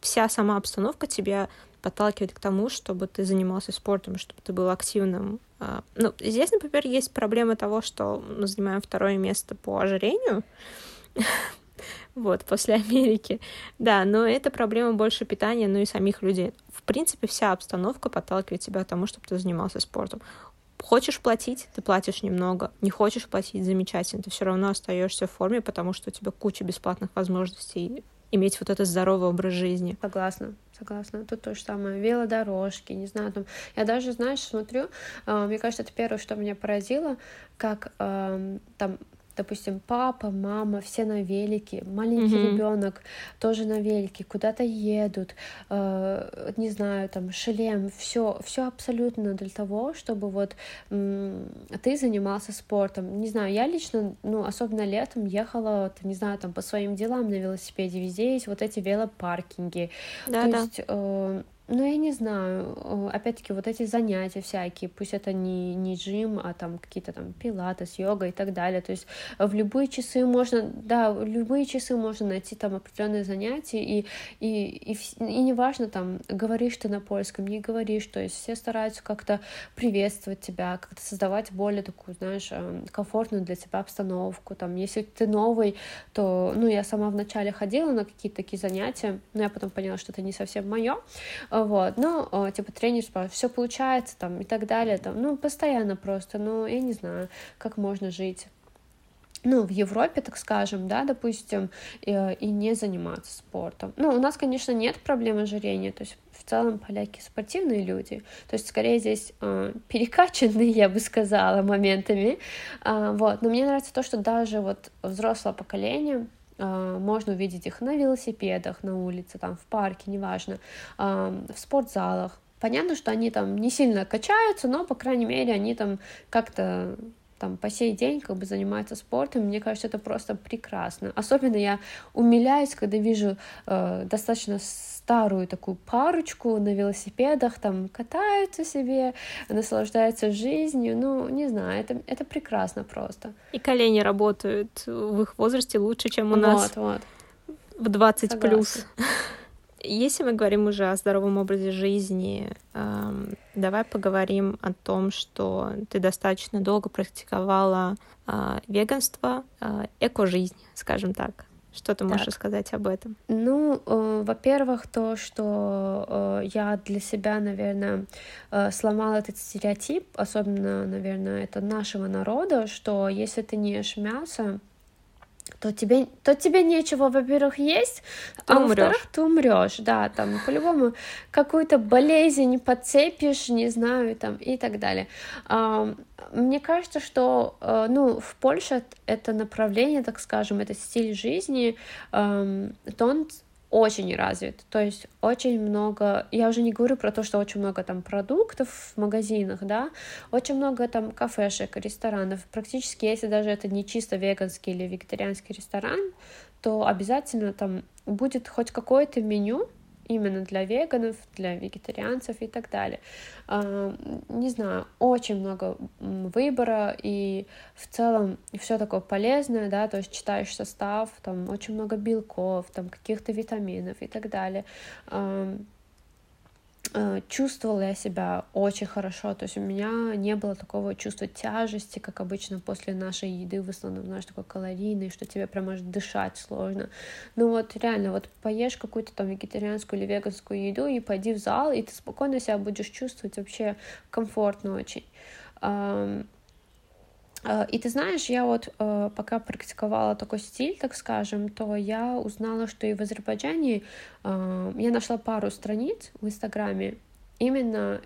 вся сама обстановка тебя подталкивает к тому, чтобы ты занимался спортом, чтобы ты был активным. А, Ну, здесь, например, есть проблема того, что мы занимаем второе место по ожирению, вот, после Америки. Да, но это проблема больше питания, ну и самих людей. Принципе, вся обстановка подталкивает тебя к тому, чтобы ты занимался спортом. хочешь платить, ты платишь немного. Не хочешь платить, замечательно. Ты все равно остаешься в форме, потому что у тебя куча бесплатных возможностей иметь вот этот здоровый образ жизни. Согласна, согласна. Тут то же самое. Велодорожки, не знаю, там. Я даже, знаешь, смотрю, э, мне кажется, это первое, что меня поразило, как э, там допустим, папа, мама, все на велике, маленький mm-hmm. ребенок тоже на велике, куда-то едут, э, не знаю, там шлем, все, все абсолютно для того, чтобы вот э, ты занимался спортом. Не знаю, я лично, ну, особенно летом ехала, не знаю, там по своим делам на велосипеде, везде есть вот эти велопаркинги. Да, То да. есть э, ну, я не знаю, опять-таки, вот эти занятия всякие, пусть это не, не джим, а там какие-то там пилатес, йога и так далее, то есть в любые часы можно, да, в любые часы можно найти там определенные занятия, и, и, и, и неважно, там, говоришь ты на польском, не говоришь, то есть все стараются как-то приветствовать тебя, как-то создавать более такую, знаешь, эм, комфортную для тебя обстановку, там, если ты новый, то, ну, я сама вначале ходила на какие-то такие занятия, но я потом поняла, что это не совсем мое, вот, ну, типа, тренер спрашивает, все получается, там, и так далее, там, ну, постоянно просто, ну, я не знаю, как можно жить. Ну, в Европе, так скажем, да, допустим, и, и не заниматься спортом. Ну, у нас, конечно, нет проблемы ожирения, то есть в целом поляки спортивные люди, то есть скорее здесь э, перекачанные, я бы сказала, моментами, э, вот, но мне нравится то, что даже вот взрослое поколение, можно увидеть их на велосипедах, на улице, там, в парке, неважно, в спортзалах. Понятно, что они там не сильно качаются, но, по крайней мере, они там как-то там по сей день как бы занимаются спортом, мне кажется, это просто прекрасно. Особенно я умиляюсь, когда вижу э, достаточно старую такую парочку на велосипедах, там катаются себе, наслаждаются жизнью, ну, не знаю, это, это прекрасно просто. И колени работают в их возрасте лучше, чем у вот, нас вот. в 20 Согласна. плюс. Если мы говорим уже о здоровом образе жизни, эм, давай поговорим о том, что ты достаточно долго практиковала э, веганство, э, эко-жизнь, скажем так. Что ты можешь так. сказать об этом? Ну, э, во-первых, то, что э, я для себя, наверное, э, сломала этот стереотип, особенно, наверное, это нашего народа, что если ты не ешь мясо, то тебе, то тебе нечего, во-первых, есть, ты а во-вторых, ты умрешь, да, там по-любому какую-то болезнь подцепишь, не знаю, там и так далее. Мне кажется, что, э, ну, в Польше это направление, так скажем, это стиль жизни, то он очень развит, то есть очень много, я уже не говорю про то, что очень много там продуктов в магазинах, да, очень много там кафешек, ресторанов, практически если даже это не чисто веганский или вегетарианский ресторан, то обязательно там будет хоть какое-то меню, именно для веганов, для вегетарианцев и так далее. Не знаю, очень много выбора, и в целом все такое полезное, да, то есть читаешь состав, там очень много белков, там каких-то витаминов и так далее. Э, чувствовала я себя очень хорошо, то есть у меня не было такого чувства тяжести, как обычно после нашей еды, в основном, знаешь, такой калорийный, что тебе прям аж дышать сложно. Ну вот реально, вот поешь какую-то там вегетарианскую или веганскую еду и пойди в зал, и ты спокойно себя будешь чувствовать вообще комфортно очень. Э, и ты знаешь, я вот э, пока практиковала такой стиль, так скажем, то я узнала, что и в Азербайджане э, я нашла пару страниц в Инстаграме именно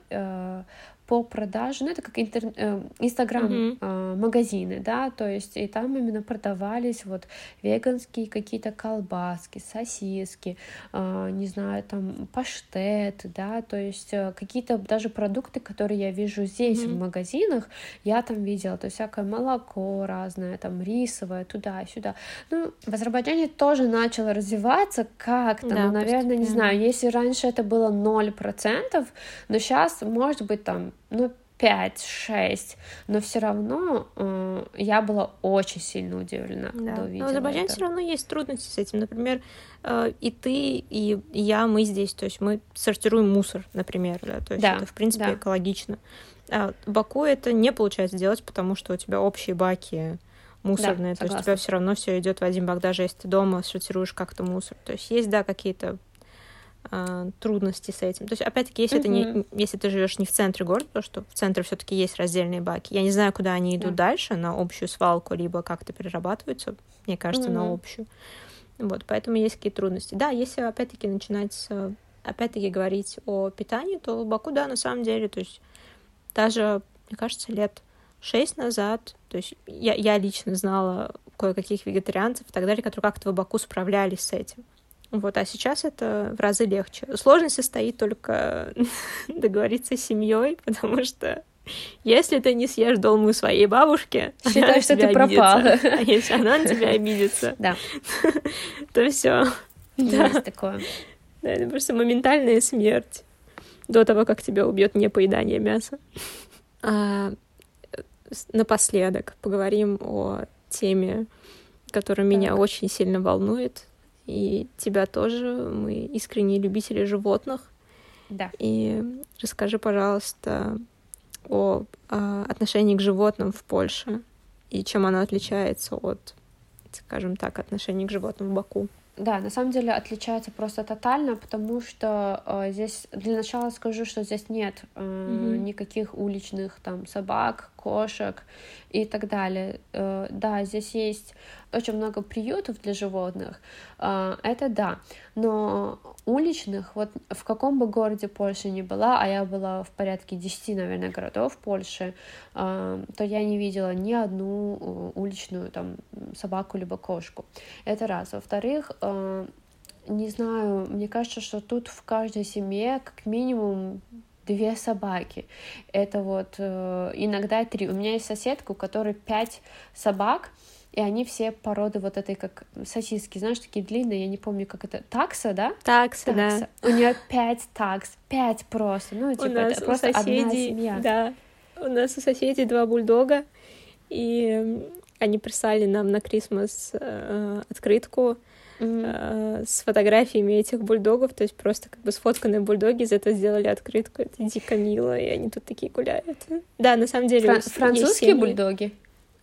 по продаже, ну это как интер... э, инстаграм магазины, да, то есть и там именно продавались вот веганские какие-то колбаски, сосиски, э, не знаю, там паштеты, да, то есть э, какие-то даже продукты, которые я вижу здесь mm-hmm. в магазинах, я там видела, то есть всякое молоко разное, там рисовое, туда-сюда. Ну, в Азербайджане тоже начало развиваться как-то, да, ну, наверное, не знаю, если раньше это было 0%, но сейчас, может быть, там ну, 5-6, но все равно э, я была очень сильно удивлена, да. когда увидела. Но в Азербайджане все равно есть трудности с этим. Например, э, и ты, и я, мы здесь, то есть мы сортируем мусор, например, да, то есть да, это, в принципе, да. экологично. А в Баку это не получается делать, потому что у тебя общие баки мусорные, да, то есть у тебя все равно все идет в один бак, даже если ты дома сортируешь как-то мусор. То есть есть, да, какие-то трудности с этим. То есть, опять-таки, если, mm-hmm. ты не, если ты живешь не в центре города, то что в центре все-таки есть раздельные баки. Я не знаю, куда они идут yeah. дальше, на общую свалку, либо как-то перерабатываются, мне кажется, mm-hmm. на общую. Вот, поэтому есть какие-то трудности. Да, если опять-таки начинать опять-таки говорить о питании, то в Баку, да, на самом деле, то есть даже, мне кажется, лет шесть назад, то есть я, я лично знала кое-каких вегетарианцев и так далее, которые как-то в Баку справлялись с этим. Вот, а сейчас это в разы легче. Сложность состоит только договориться с семьей, потому что если ты не съешь долму своей бабушки, считай, что ты пропала. А если она на тебя обидится, да. то все. Есть такое. Да, это просто моментальная смерть до того, как тебя убьет непоедание мяса. А, напоследок поговорим о теме, которая так. меня очень сильно волнует и тебя тоже. Мы искренние любители животных. Да. И расскажи, пожалуйста, о, о отношении к животным в Польше и чем оно отличается от, скажем так, отношений к животным в Баку. Да, на самом деле отличается просто тотально, потому что э, здесь для начала скажу, что здесь нет э, mm-hmm. никаких уличных там собак, кошек и так далее. Э, да, здесь есть очень много приютов для животных, э, это да, но уличных, вот в каком бы городе Польши ни была, а я была в порядке 10, наверное, городов Польши, э, то я не видела ни одну уличную там собаку либо кошку. Это раз. Во-вторых, не знаю, мне кажется, что тут в каждой семье как минимум две собаки. Это вот э, иногда три. У меня есть соседка, у которой пять собак, и они все породы вот этой, как сосиски, знаешь, такие длинные, я не помню, как это, такса, да? Такса, такса. да. У нее пять такс, пять просто, ну, типа, у нас это просто соседей, одна семья. Да, у нас у соседей два бульдога, и они прислали нам на Крисмас э, открытку, mm-hmm. с фотографиями этих бульдогов, то есть просто как бы сфотканные бульдоги, из этого сделали открытку, это дико мило, и они тут такие гуляют. Да, на самом деле... Фран- французские бульдоги?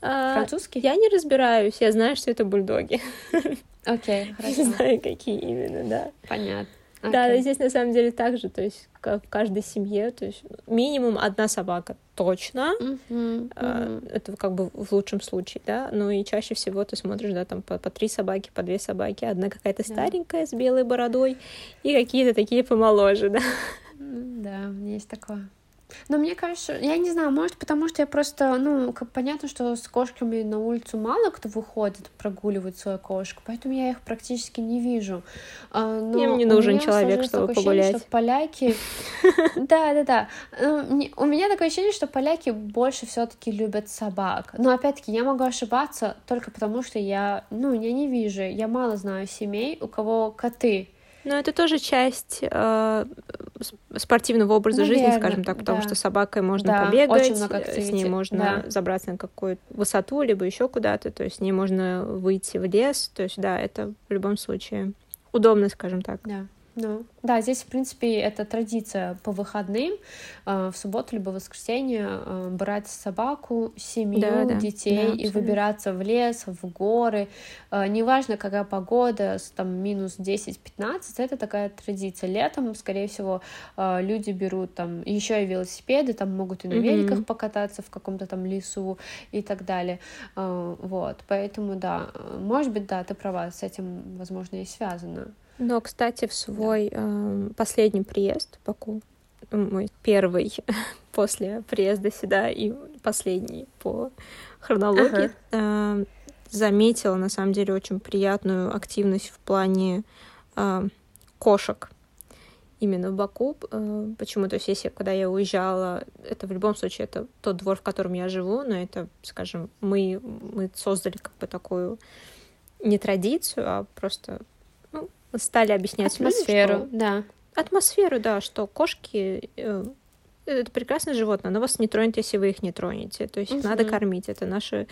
А, Французские? Я не разбираюсь, я знаю, что это бульдоги. Окей, okay, хорошо. Не знаю, какие именно, да. Понятно. Okay. Да, здесь на самом деле так же, то есть как в каждой семье, то есть минимум одна собака точно, mm-hmm, mm-hmm. это как бы в лучшем случае, да, но и чаще всего ты смотришь, да, там по, по три собаки, по две собаки, одна какая-то старенькая с белой бородой и какие-то такие помоложе, да. Да, есть такое. Но мне кажется, я не знаю, может, потому что я просто, ну, как понятно, что с кошками на улицу мало кто выходит прогуливать свою кошку, поэтому я их практически не вижу. А, но Им не нужен человек, чтобы погулять. Ощущение, что поляки... Да, да, да. У меня такое ощущение, что поляки больше все-таки любят собак. Но опять-таки я могу ошибаться только потому, что я, ну, я не вижу, я мало знаю семей, у кого коты но это тоже часть э, спортивного образа Наверное, жизни, скажем так, потому да. что с собакой можно да, побегать, с ней можно да. забраться на какую-то высоту, либо еще куда-то, то есть с ней можно выйти в лес, то есть да, это в любом случае удобно, скажем так. Да. Ну, да, здесь, в принципе, это традиция по выходным, э, в субботу либо воскресенье э, брать собаку, семью, да, да, детей да, и выбираться в лес, в горы. Э, неважно, какая погода, там минус 10-15, это такая традиция. Летом, скорее всего, люди берут там еще и велосипеды, там могут и на великах mm-hmm. покататься в каком-то там лесу и так далее. Вот, поэтому, да, может быть, да, ты права, с этим, возможно, и связано. Но, кстати, в свой э, последний приезд в Баку, мой первый после приезда сюда и последний по хронологии, ага. э, заметила на самом деле очень приятную активность в плане э, кошек именно в Баку. Э, почему? То есть, если когда я уезжала, это в любом случае это тот двор, в котором я живу, но это, скажем, мы, мы создали как бы такую не традицию, а просто стали объяснять атмосферу, людям, что... да. Атмосферу, да, что кошки э, это прекрасное животное, но вас не тронет, если вы их не тронете. То есть угу. надо кормить. Это наши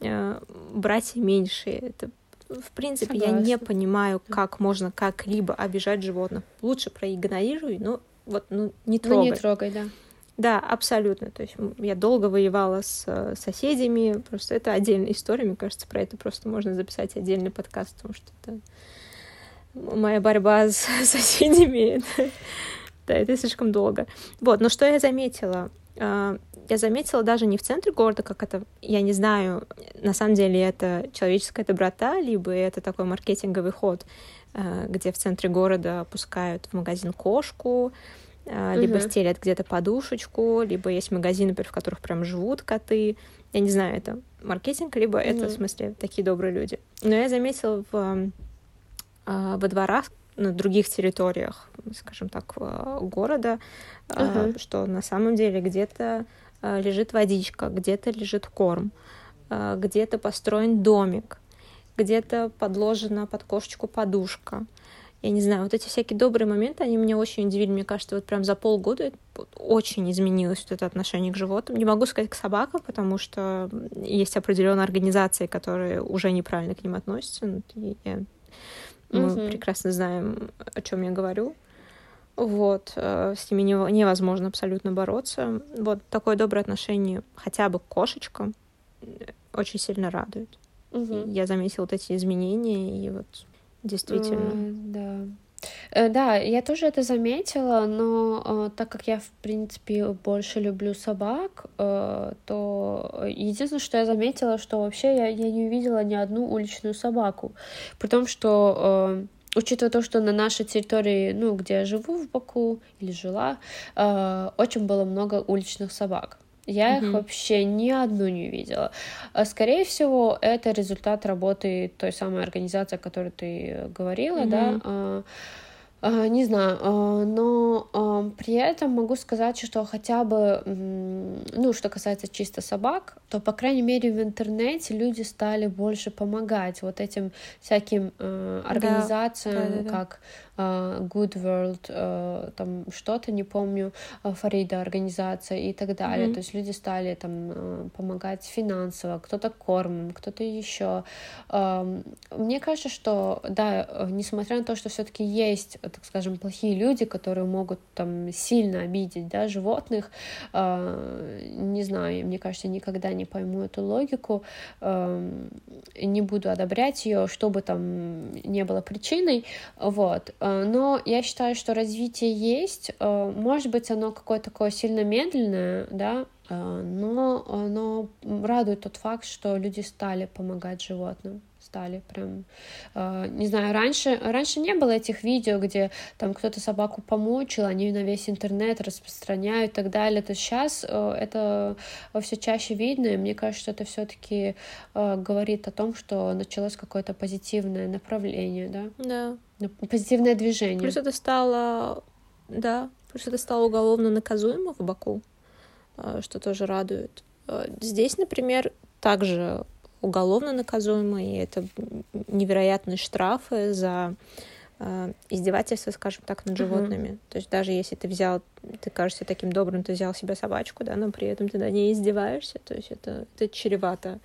э, братья меньшие. Это, в принципе, Согласна. я не понимаю, как можно как-либо обижать животных. Лучше проигнорируй, но вот ну, не трогай. Ну, не трогай, да. Да, абсолютно. То есть я долго воевала с э, соседями. Просто это отдельная история. Мне кажется, про это просто можно записать отдельный подкаст, потому что это моя борьба с соседями. Да, это слишком долго. Вот, но что я заметила? А, я заметила даже не в центре города, как это, я не знаю, на самом деле это человеческая доброта, либо это такой маркетинговый ход, а, где в центре города пускают в магазин кошку, uh либо стелят где-то подушечку, либо есть магазины, например, в которых прям живут коты. Я не знаю, это маркетинг, либо uh это, в смысле, такие добрые люди. Но я заметила в, во дворах на других территориях, скажем так, города, uh-huh. что на самом деле где-то а, лежит водичка, где-то лежит корм, а, где-то построен домик, где-то подложена под кошечку подушка. Я не знаю, вот эти всякие добрые моменты, они меня очень удивили. Мне кажется, вот прям за полгода очень изменилось вот это отношение к животным. Не могу сказать к собакам, потому что есть определенные организации, которые уже неправильно к ним относятся. И я мы угу. прекрасно знаем, о чем я говорю. Вот, э, с ними невозможно абсолютно бороться. Вот такое доброе отношение хотя бы к кошечкам э, очень сильно радует. Угу. Я заметила вот эти изменения, и вот действительно. Mm, да. Э, да, я тоже это заметила, но э, так как я, в принципе, больше люблю собак, э, то единственное, что я заметила, что вообще я, я не увидела ни одну уличную собаку. При том, что учитывая то, что на нашей территории, ну, где я живу в Баку или жила, очень было много уличных собак. Я mm-hmm. их вообще ни одну не видела. Скорее всего, это результат работы той самой организации, о которой ты говорила, mm-hmm. да а, не знаю, а, но а, при этом могу сказать, что хотя бы, ну, что касается чисто собак, то, по крайней мере, в интернете люди стали больше помогать вот этим всяким организациям, да, да, да, как Good World, там что-то, не помню, Фарида организация и так далее. Mm-hmm. То есть люди стали там помогать финансово, кто-то кормом, кто-то еще. Мне кажется, что, да, несмотря на то, что все-таки есть так скажем, плохие люди, которые могут там сильно обидеть, да, животных, э, не знаю, мне кажется, никогда не пойму эту логику, э, не буду одобрять ее, чтобы там не было причиной, вот, э, но я считаю, что развитие есть, э, может быть, оно какое-то такое сильно медленное, да, но, но радует тот факт, что люди стали помогать животным стали прям, э, не знаю, раньше, раньше не было этих видео, где там кто-то собаку помучил, они на весь интернет распространяют и так далее, то сейчас э, это все чаще видно, и мне кажется, это все-таки э, говорит о том, что началось какое-то позитивное направление, да? Да. Ну, позитивное движение. Плюс это стало, да, плюс это стало уголовно наказуемо в Баку, э, что тоже радует. Э, здесь, например, также уголовно наказуемо, и это невероятные штрафы за э, издевательство, скажем так, над животными. Uh-huh. То есть даже если ты взял, ты кажешься таким добрым, ты взял себе собачку, да, но при этом ты на ней издеваешься, то есть это, это чревато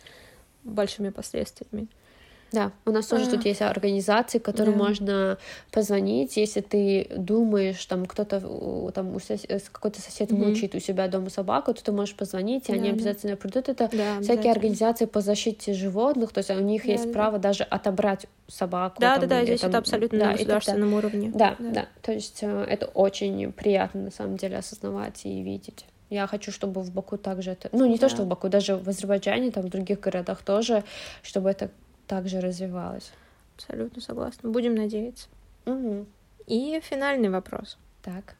большими последствиями. Да, у нас тоже а. тут есть организации, которым да. можно позвонить, если ты думаешь, там кто-то, там сос... какой-то сосед mm-hmm. мучает у себя дома собаку, то ты можешь позвонить, и да, они да. обязательно придут. Это да, всякие организации по защите животных, то есть у них да, есть да. право даже отобрать собаку. Да, там, да, да, здесь там, это абсолютно да, на государственном это, уровне. Да, да, да, то есть э, это очень приятно на самом деле осознавать и видеть. Я хочу, чтобы в Баку также это... Ну, не да. то, что в Баку, даже в Азербайджане, там, в других городах тоже, чтобы это также развивалась. Абсолютно согласна. Будем надеяться. Угу. И финальный вопрос. Так.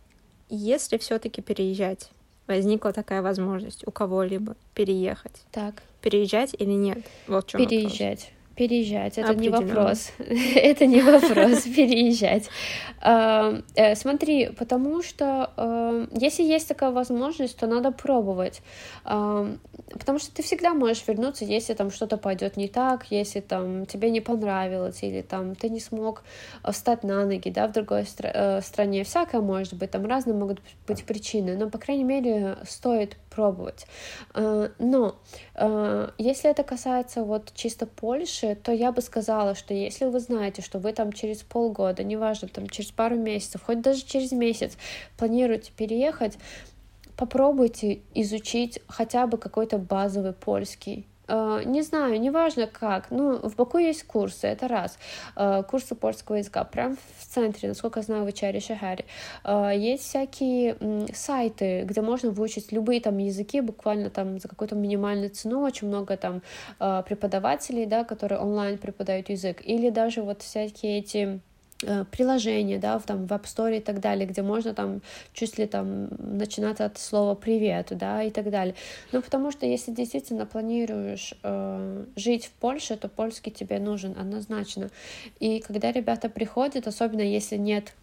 Если все-таки переезжать, возникла такая возможность у кого-либо переехать. Так. Переезжать или нет? Вот в чем Переезжать. Вопрос. Переезжать, это не вопрос. это не вопрос, переезжать. Э, смотри, потому что если есть такая возможность, то надо пробовать. Потому что ты всегда можешь вернуться, если там что-то пойдет не так, если там тебе не понравилось, или там ты не смог встать на ноги, да, в другой э, стране. Всякое может быть, там разные могут быть причины, но, по крайней мере, стоит пробовать. Э, но э, если это касается вот чисто Польши, то я бы сказала, что если вы знаете, что вы там через полгода, неважно, там через пару месяцев, хоть даже через месяц планируете переехать, попробуйте изучить хотя бы какой-то базовый польский не знаю, неважно как. Ну, в Баку есть курсы, это раз. Э, курсы польского языка. Прям в центре, насколько я знаю, в Ичаре Шагаре. Э, есть всякие сайты, где можно выучить любые там языки, буквально там за какую-то минимальную цену. Очень много там преподавателей, да, которые онлайн преподают язык. Или даже вот всякие эти Э, приложения, да, в, там, в App Store и так далее, где можно там чуть ли там начинать от слова «привет», да, и так далее. Ну, потому что если действительно планируешь э, жить в Польше, то польский тебе нужен однозначно. И когда ребята приходят, особенно если нет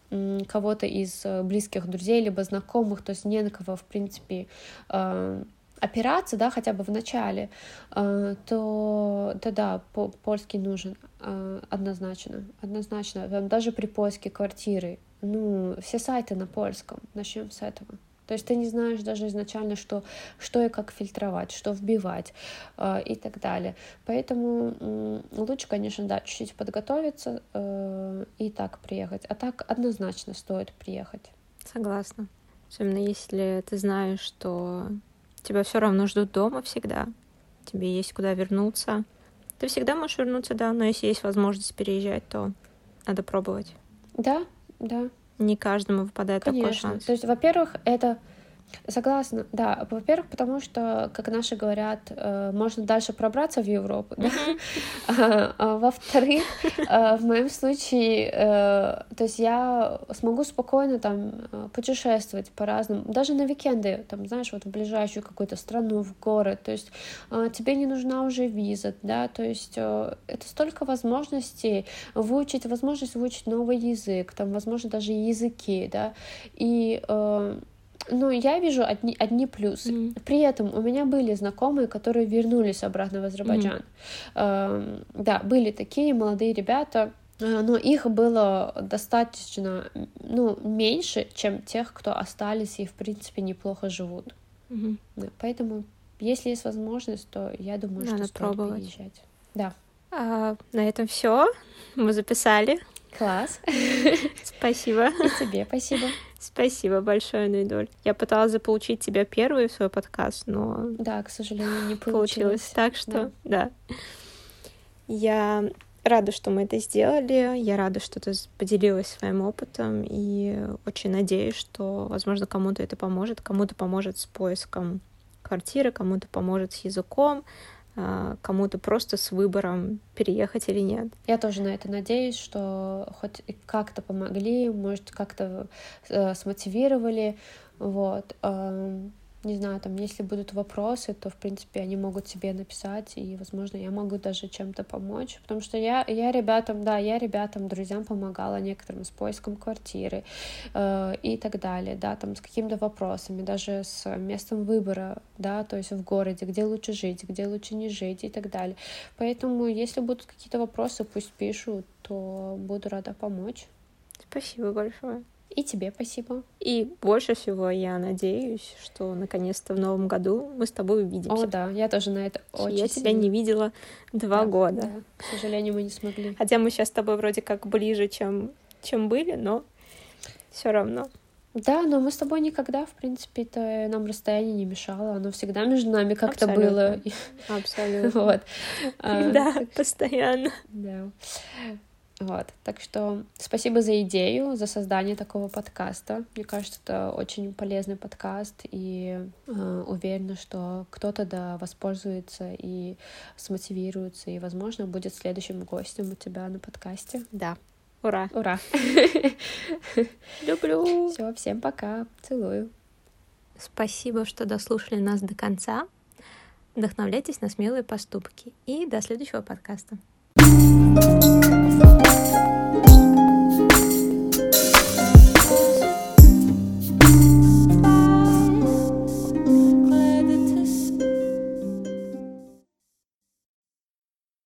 кого-то из э, близких друзей, либо знакомых, то есть не на кого, в принципе, э, опираться, да, хотя бы в начале, э, то, то да, польский нужен э, однозначно, однозначно. Даже при поиске квартиры, ну, все сайты на польском, начнем с этого. То есть ты не знаешь даже изначально, что, что и как фильтровать, что вбивать э, и так далее. Поэтому э, лучше, конечно, да, чуть-чуть подготовиться э, и так приехать. А так однозначно стоит приехать. Согласна. Особенно если ты знаешь, что тебя все равно ждут дома всегда. Тебе есть куда вернуться. Ты всегда можешь вернуться, да, но если есть возможность переезжать, то надо пробовать. Да, да. Не каждому выпадает Конечно. такой шанс. То есть, во-первых, это Согласна, да. Во-первых, потому что, как наши говорят, э, можно дальше пробраться в Европу, да? А, а во-вторых, э, в моем случае, э, то есть я смогу спокойно там путешествовать по разным, даже на викенды, там, знаешь, вот в ближайшую какую-то страну, в город, то есть тебе не нужна уже виза, да, то есть это столько возможностей выучить, возможность выучить новый язык, там, возможно, даже языки, да, и ну, я вижу одни, одни плюсы. Mm. При этом у меня были знакомые, которые вернулись обратно в Азербайджан. Mm. Э, да, были такие молодые ребята, э, но их было достаточно, ну, меньше, чем тех, кто остались и, в принципе, неплохо живут. Mm-hmm. Да, поэтому, если есть возможность, то я думаю, Надо что стоит пробовать. переезжать. Да. А, на этом все. Мы записали. Класс. Спасибо. И тебе спасибо. Спасибо большое, Нейдоль. Я пыталась заполучить тебя первой в свой подкаст, но... Да, к сожалению, не получилось. получилось. Так что, да. да. Я рада, что мы это сделали. Я рада, что ты поделилась своим опытом. И очень надеюсь, что, возможно, кому-то это поможет. Кому-то поможет с поиском квартиры, кому-то поможет с языком, кому-то просто с выбором переехать или нет. Я тоже на это надеюсь, что хоть как-то помогли, может, как-то э, смотивировали, вот не знаю, там, если будут вопросы, то, в принципе, они могут себе написать, и, возможно, я могу даже чем-то помочь, потому что я, я ребятам, да, я ребятам, друзьям помогала некоторым с поиском квартиры э, и так далее, да, там, с какими-то вопросами, даже с местом выбора, да, то есть в городе, где лучше жить, где лучше не жить и так далее. Поэтому, если будут какие-то вопросы, пусть пишут, то буду рада помочь. Спасибо большое. И тебе спасибо. И больше всего я надеюсь, что наконец-то в новом году мы с тобой увидимся. О, да, я тоже на это очень Я сильно... тебя не видела два да, года. Да. К сожалению, мы не смогли. Хотя мы сейчас с тобой вроде как ближе, чем, чем были, но все равно. Да, но мы с тобой никогда, в принципе, это нам расстояние не мешало. Оно всегда между нами как-то было. Абсолютно. Вот. Да, постоянно. Да. Вот. Так что спасибо за идею, за создание такого подкаста. Мне кажется, это очень полезный подкаст, и э, уверена, что кто-то да воспользуется и смотивируется, и, возможно, будет следующим гостем у тебя на подкасте. Да. Ура! Ура! Люблю! Все, всем пока. Целую. Спасибо, что дослушали нас до конца. Вдохновляйтесь на смелые поступки. И до следующего подкаста. thank you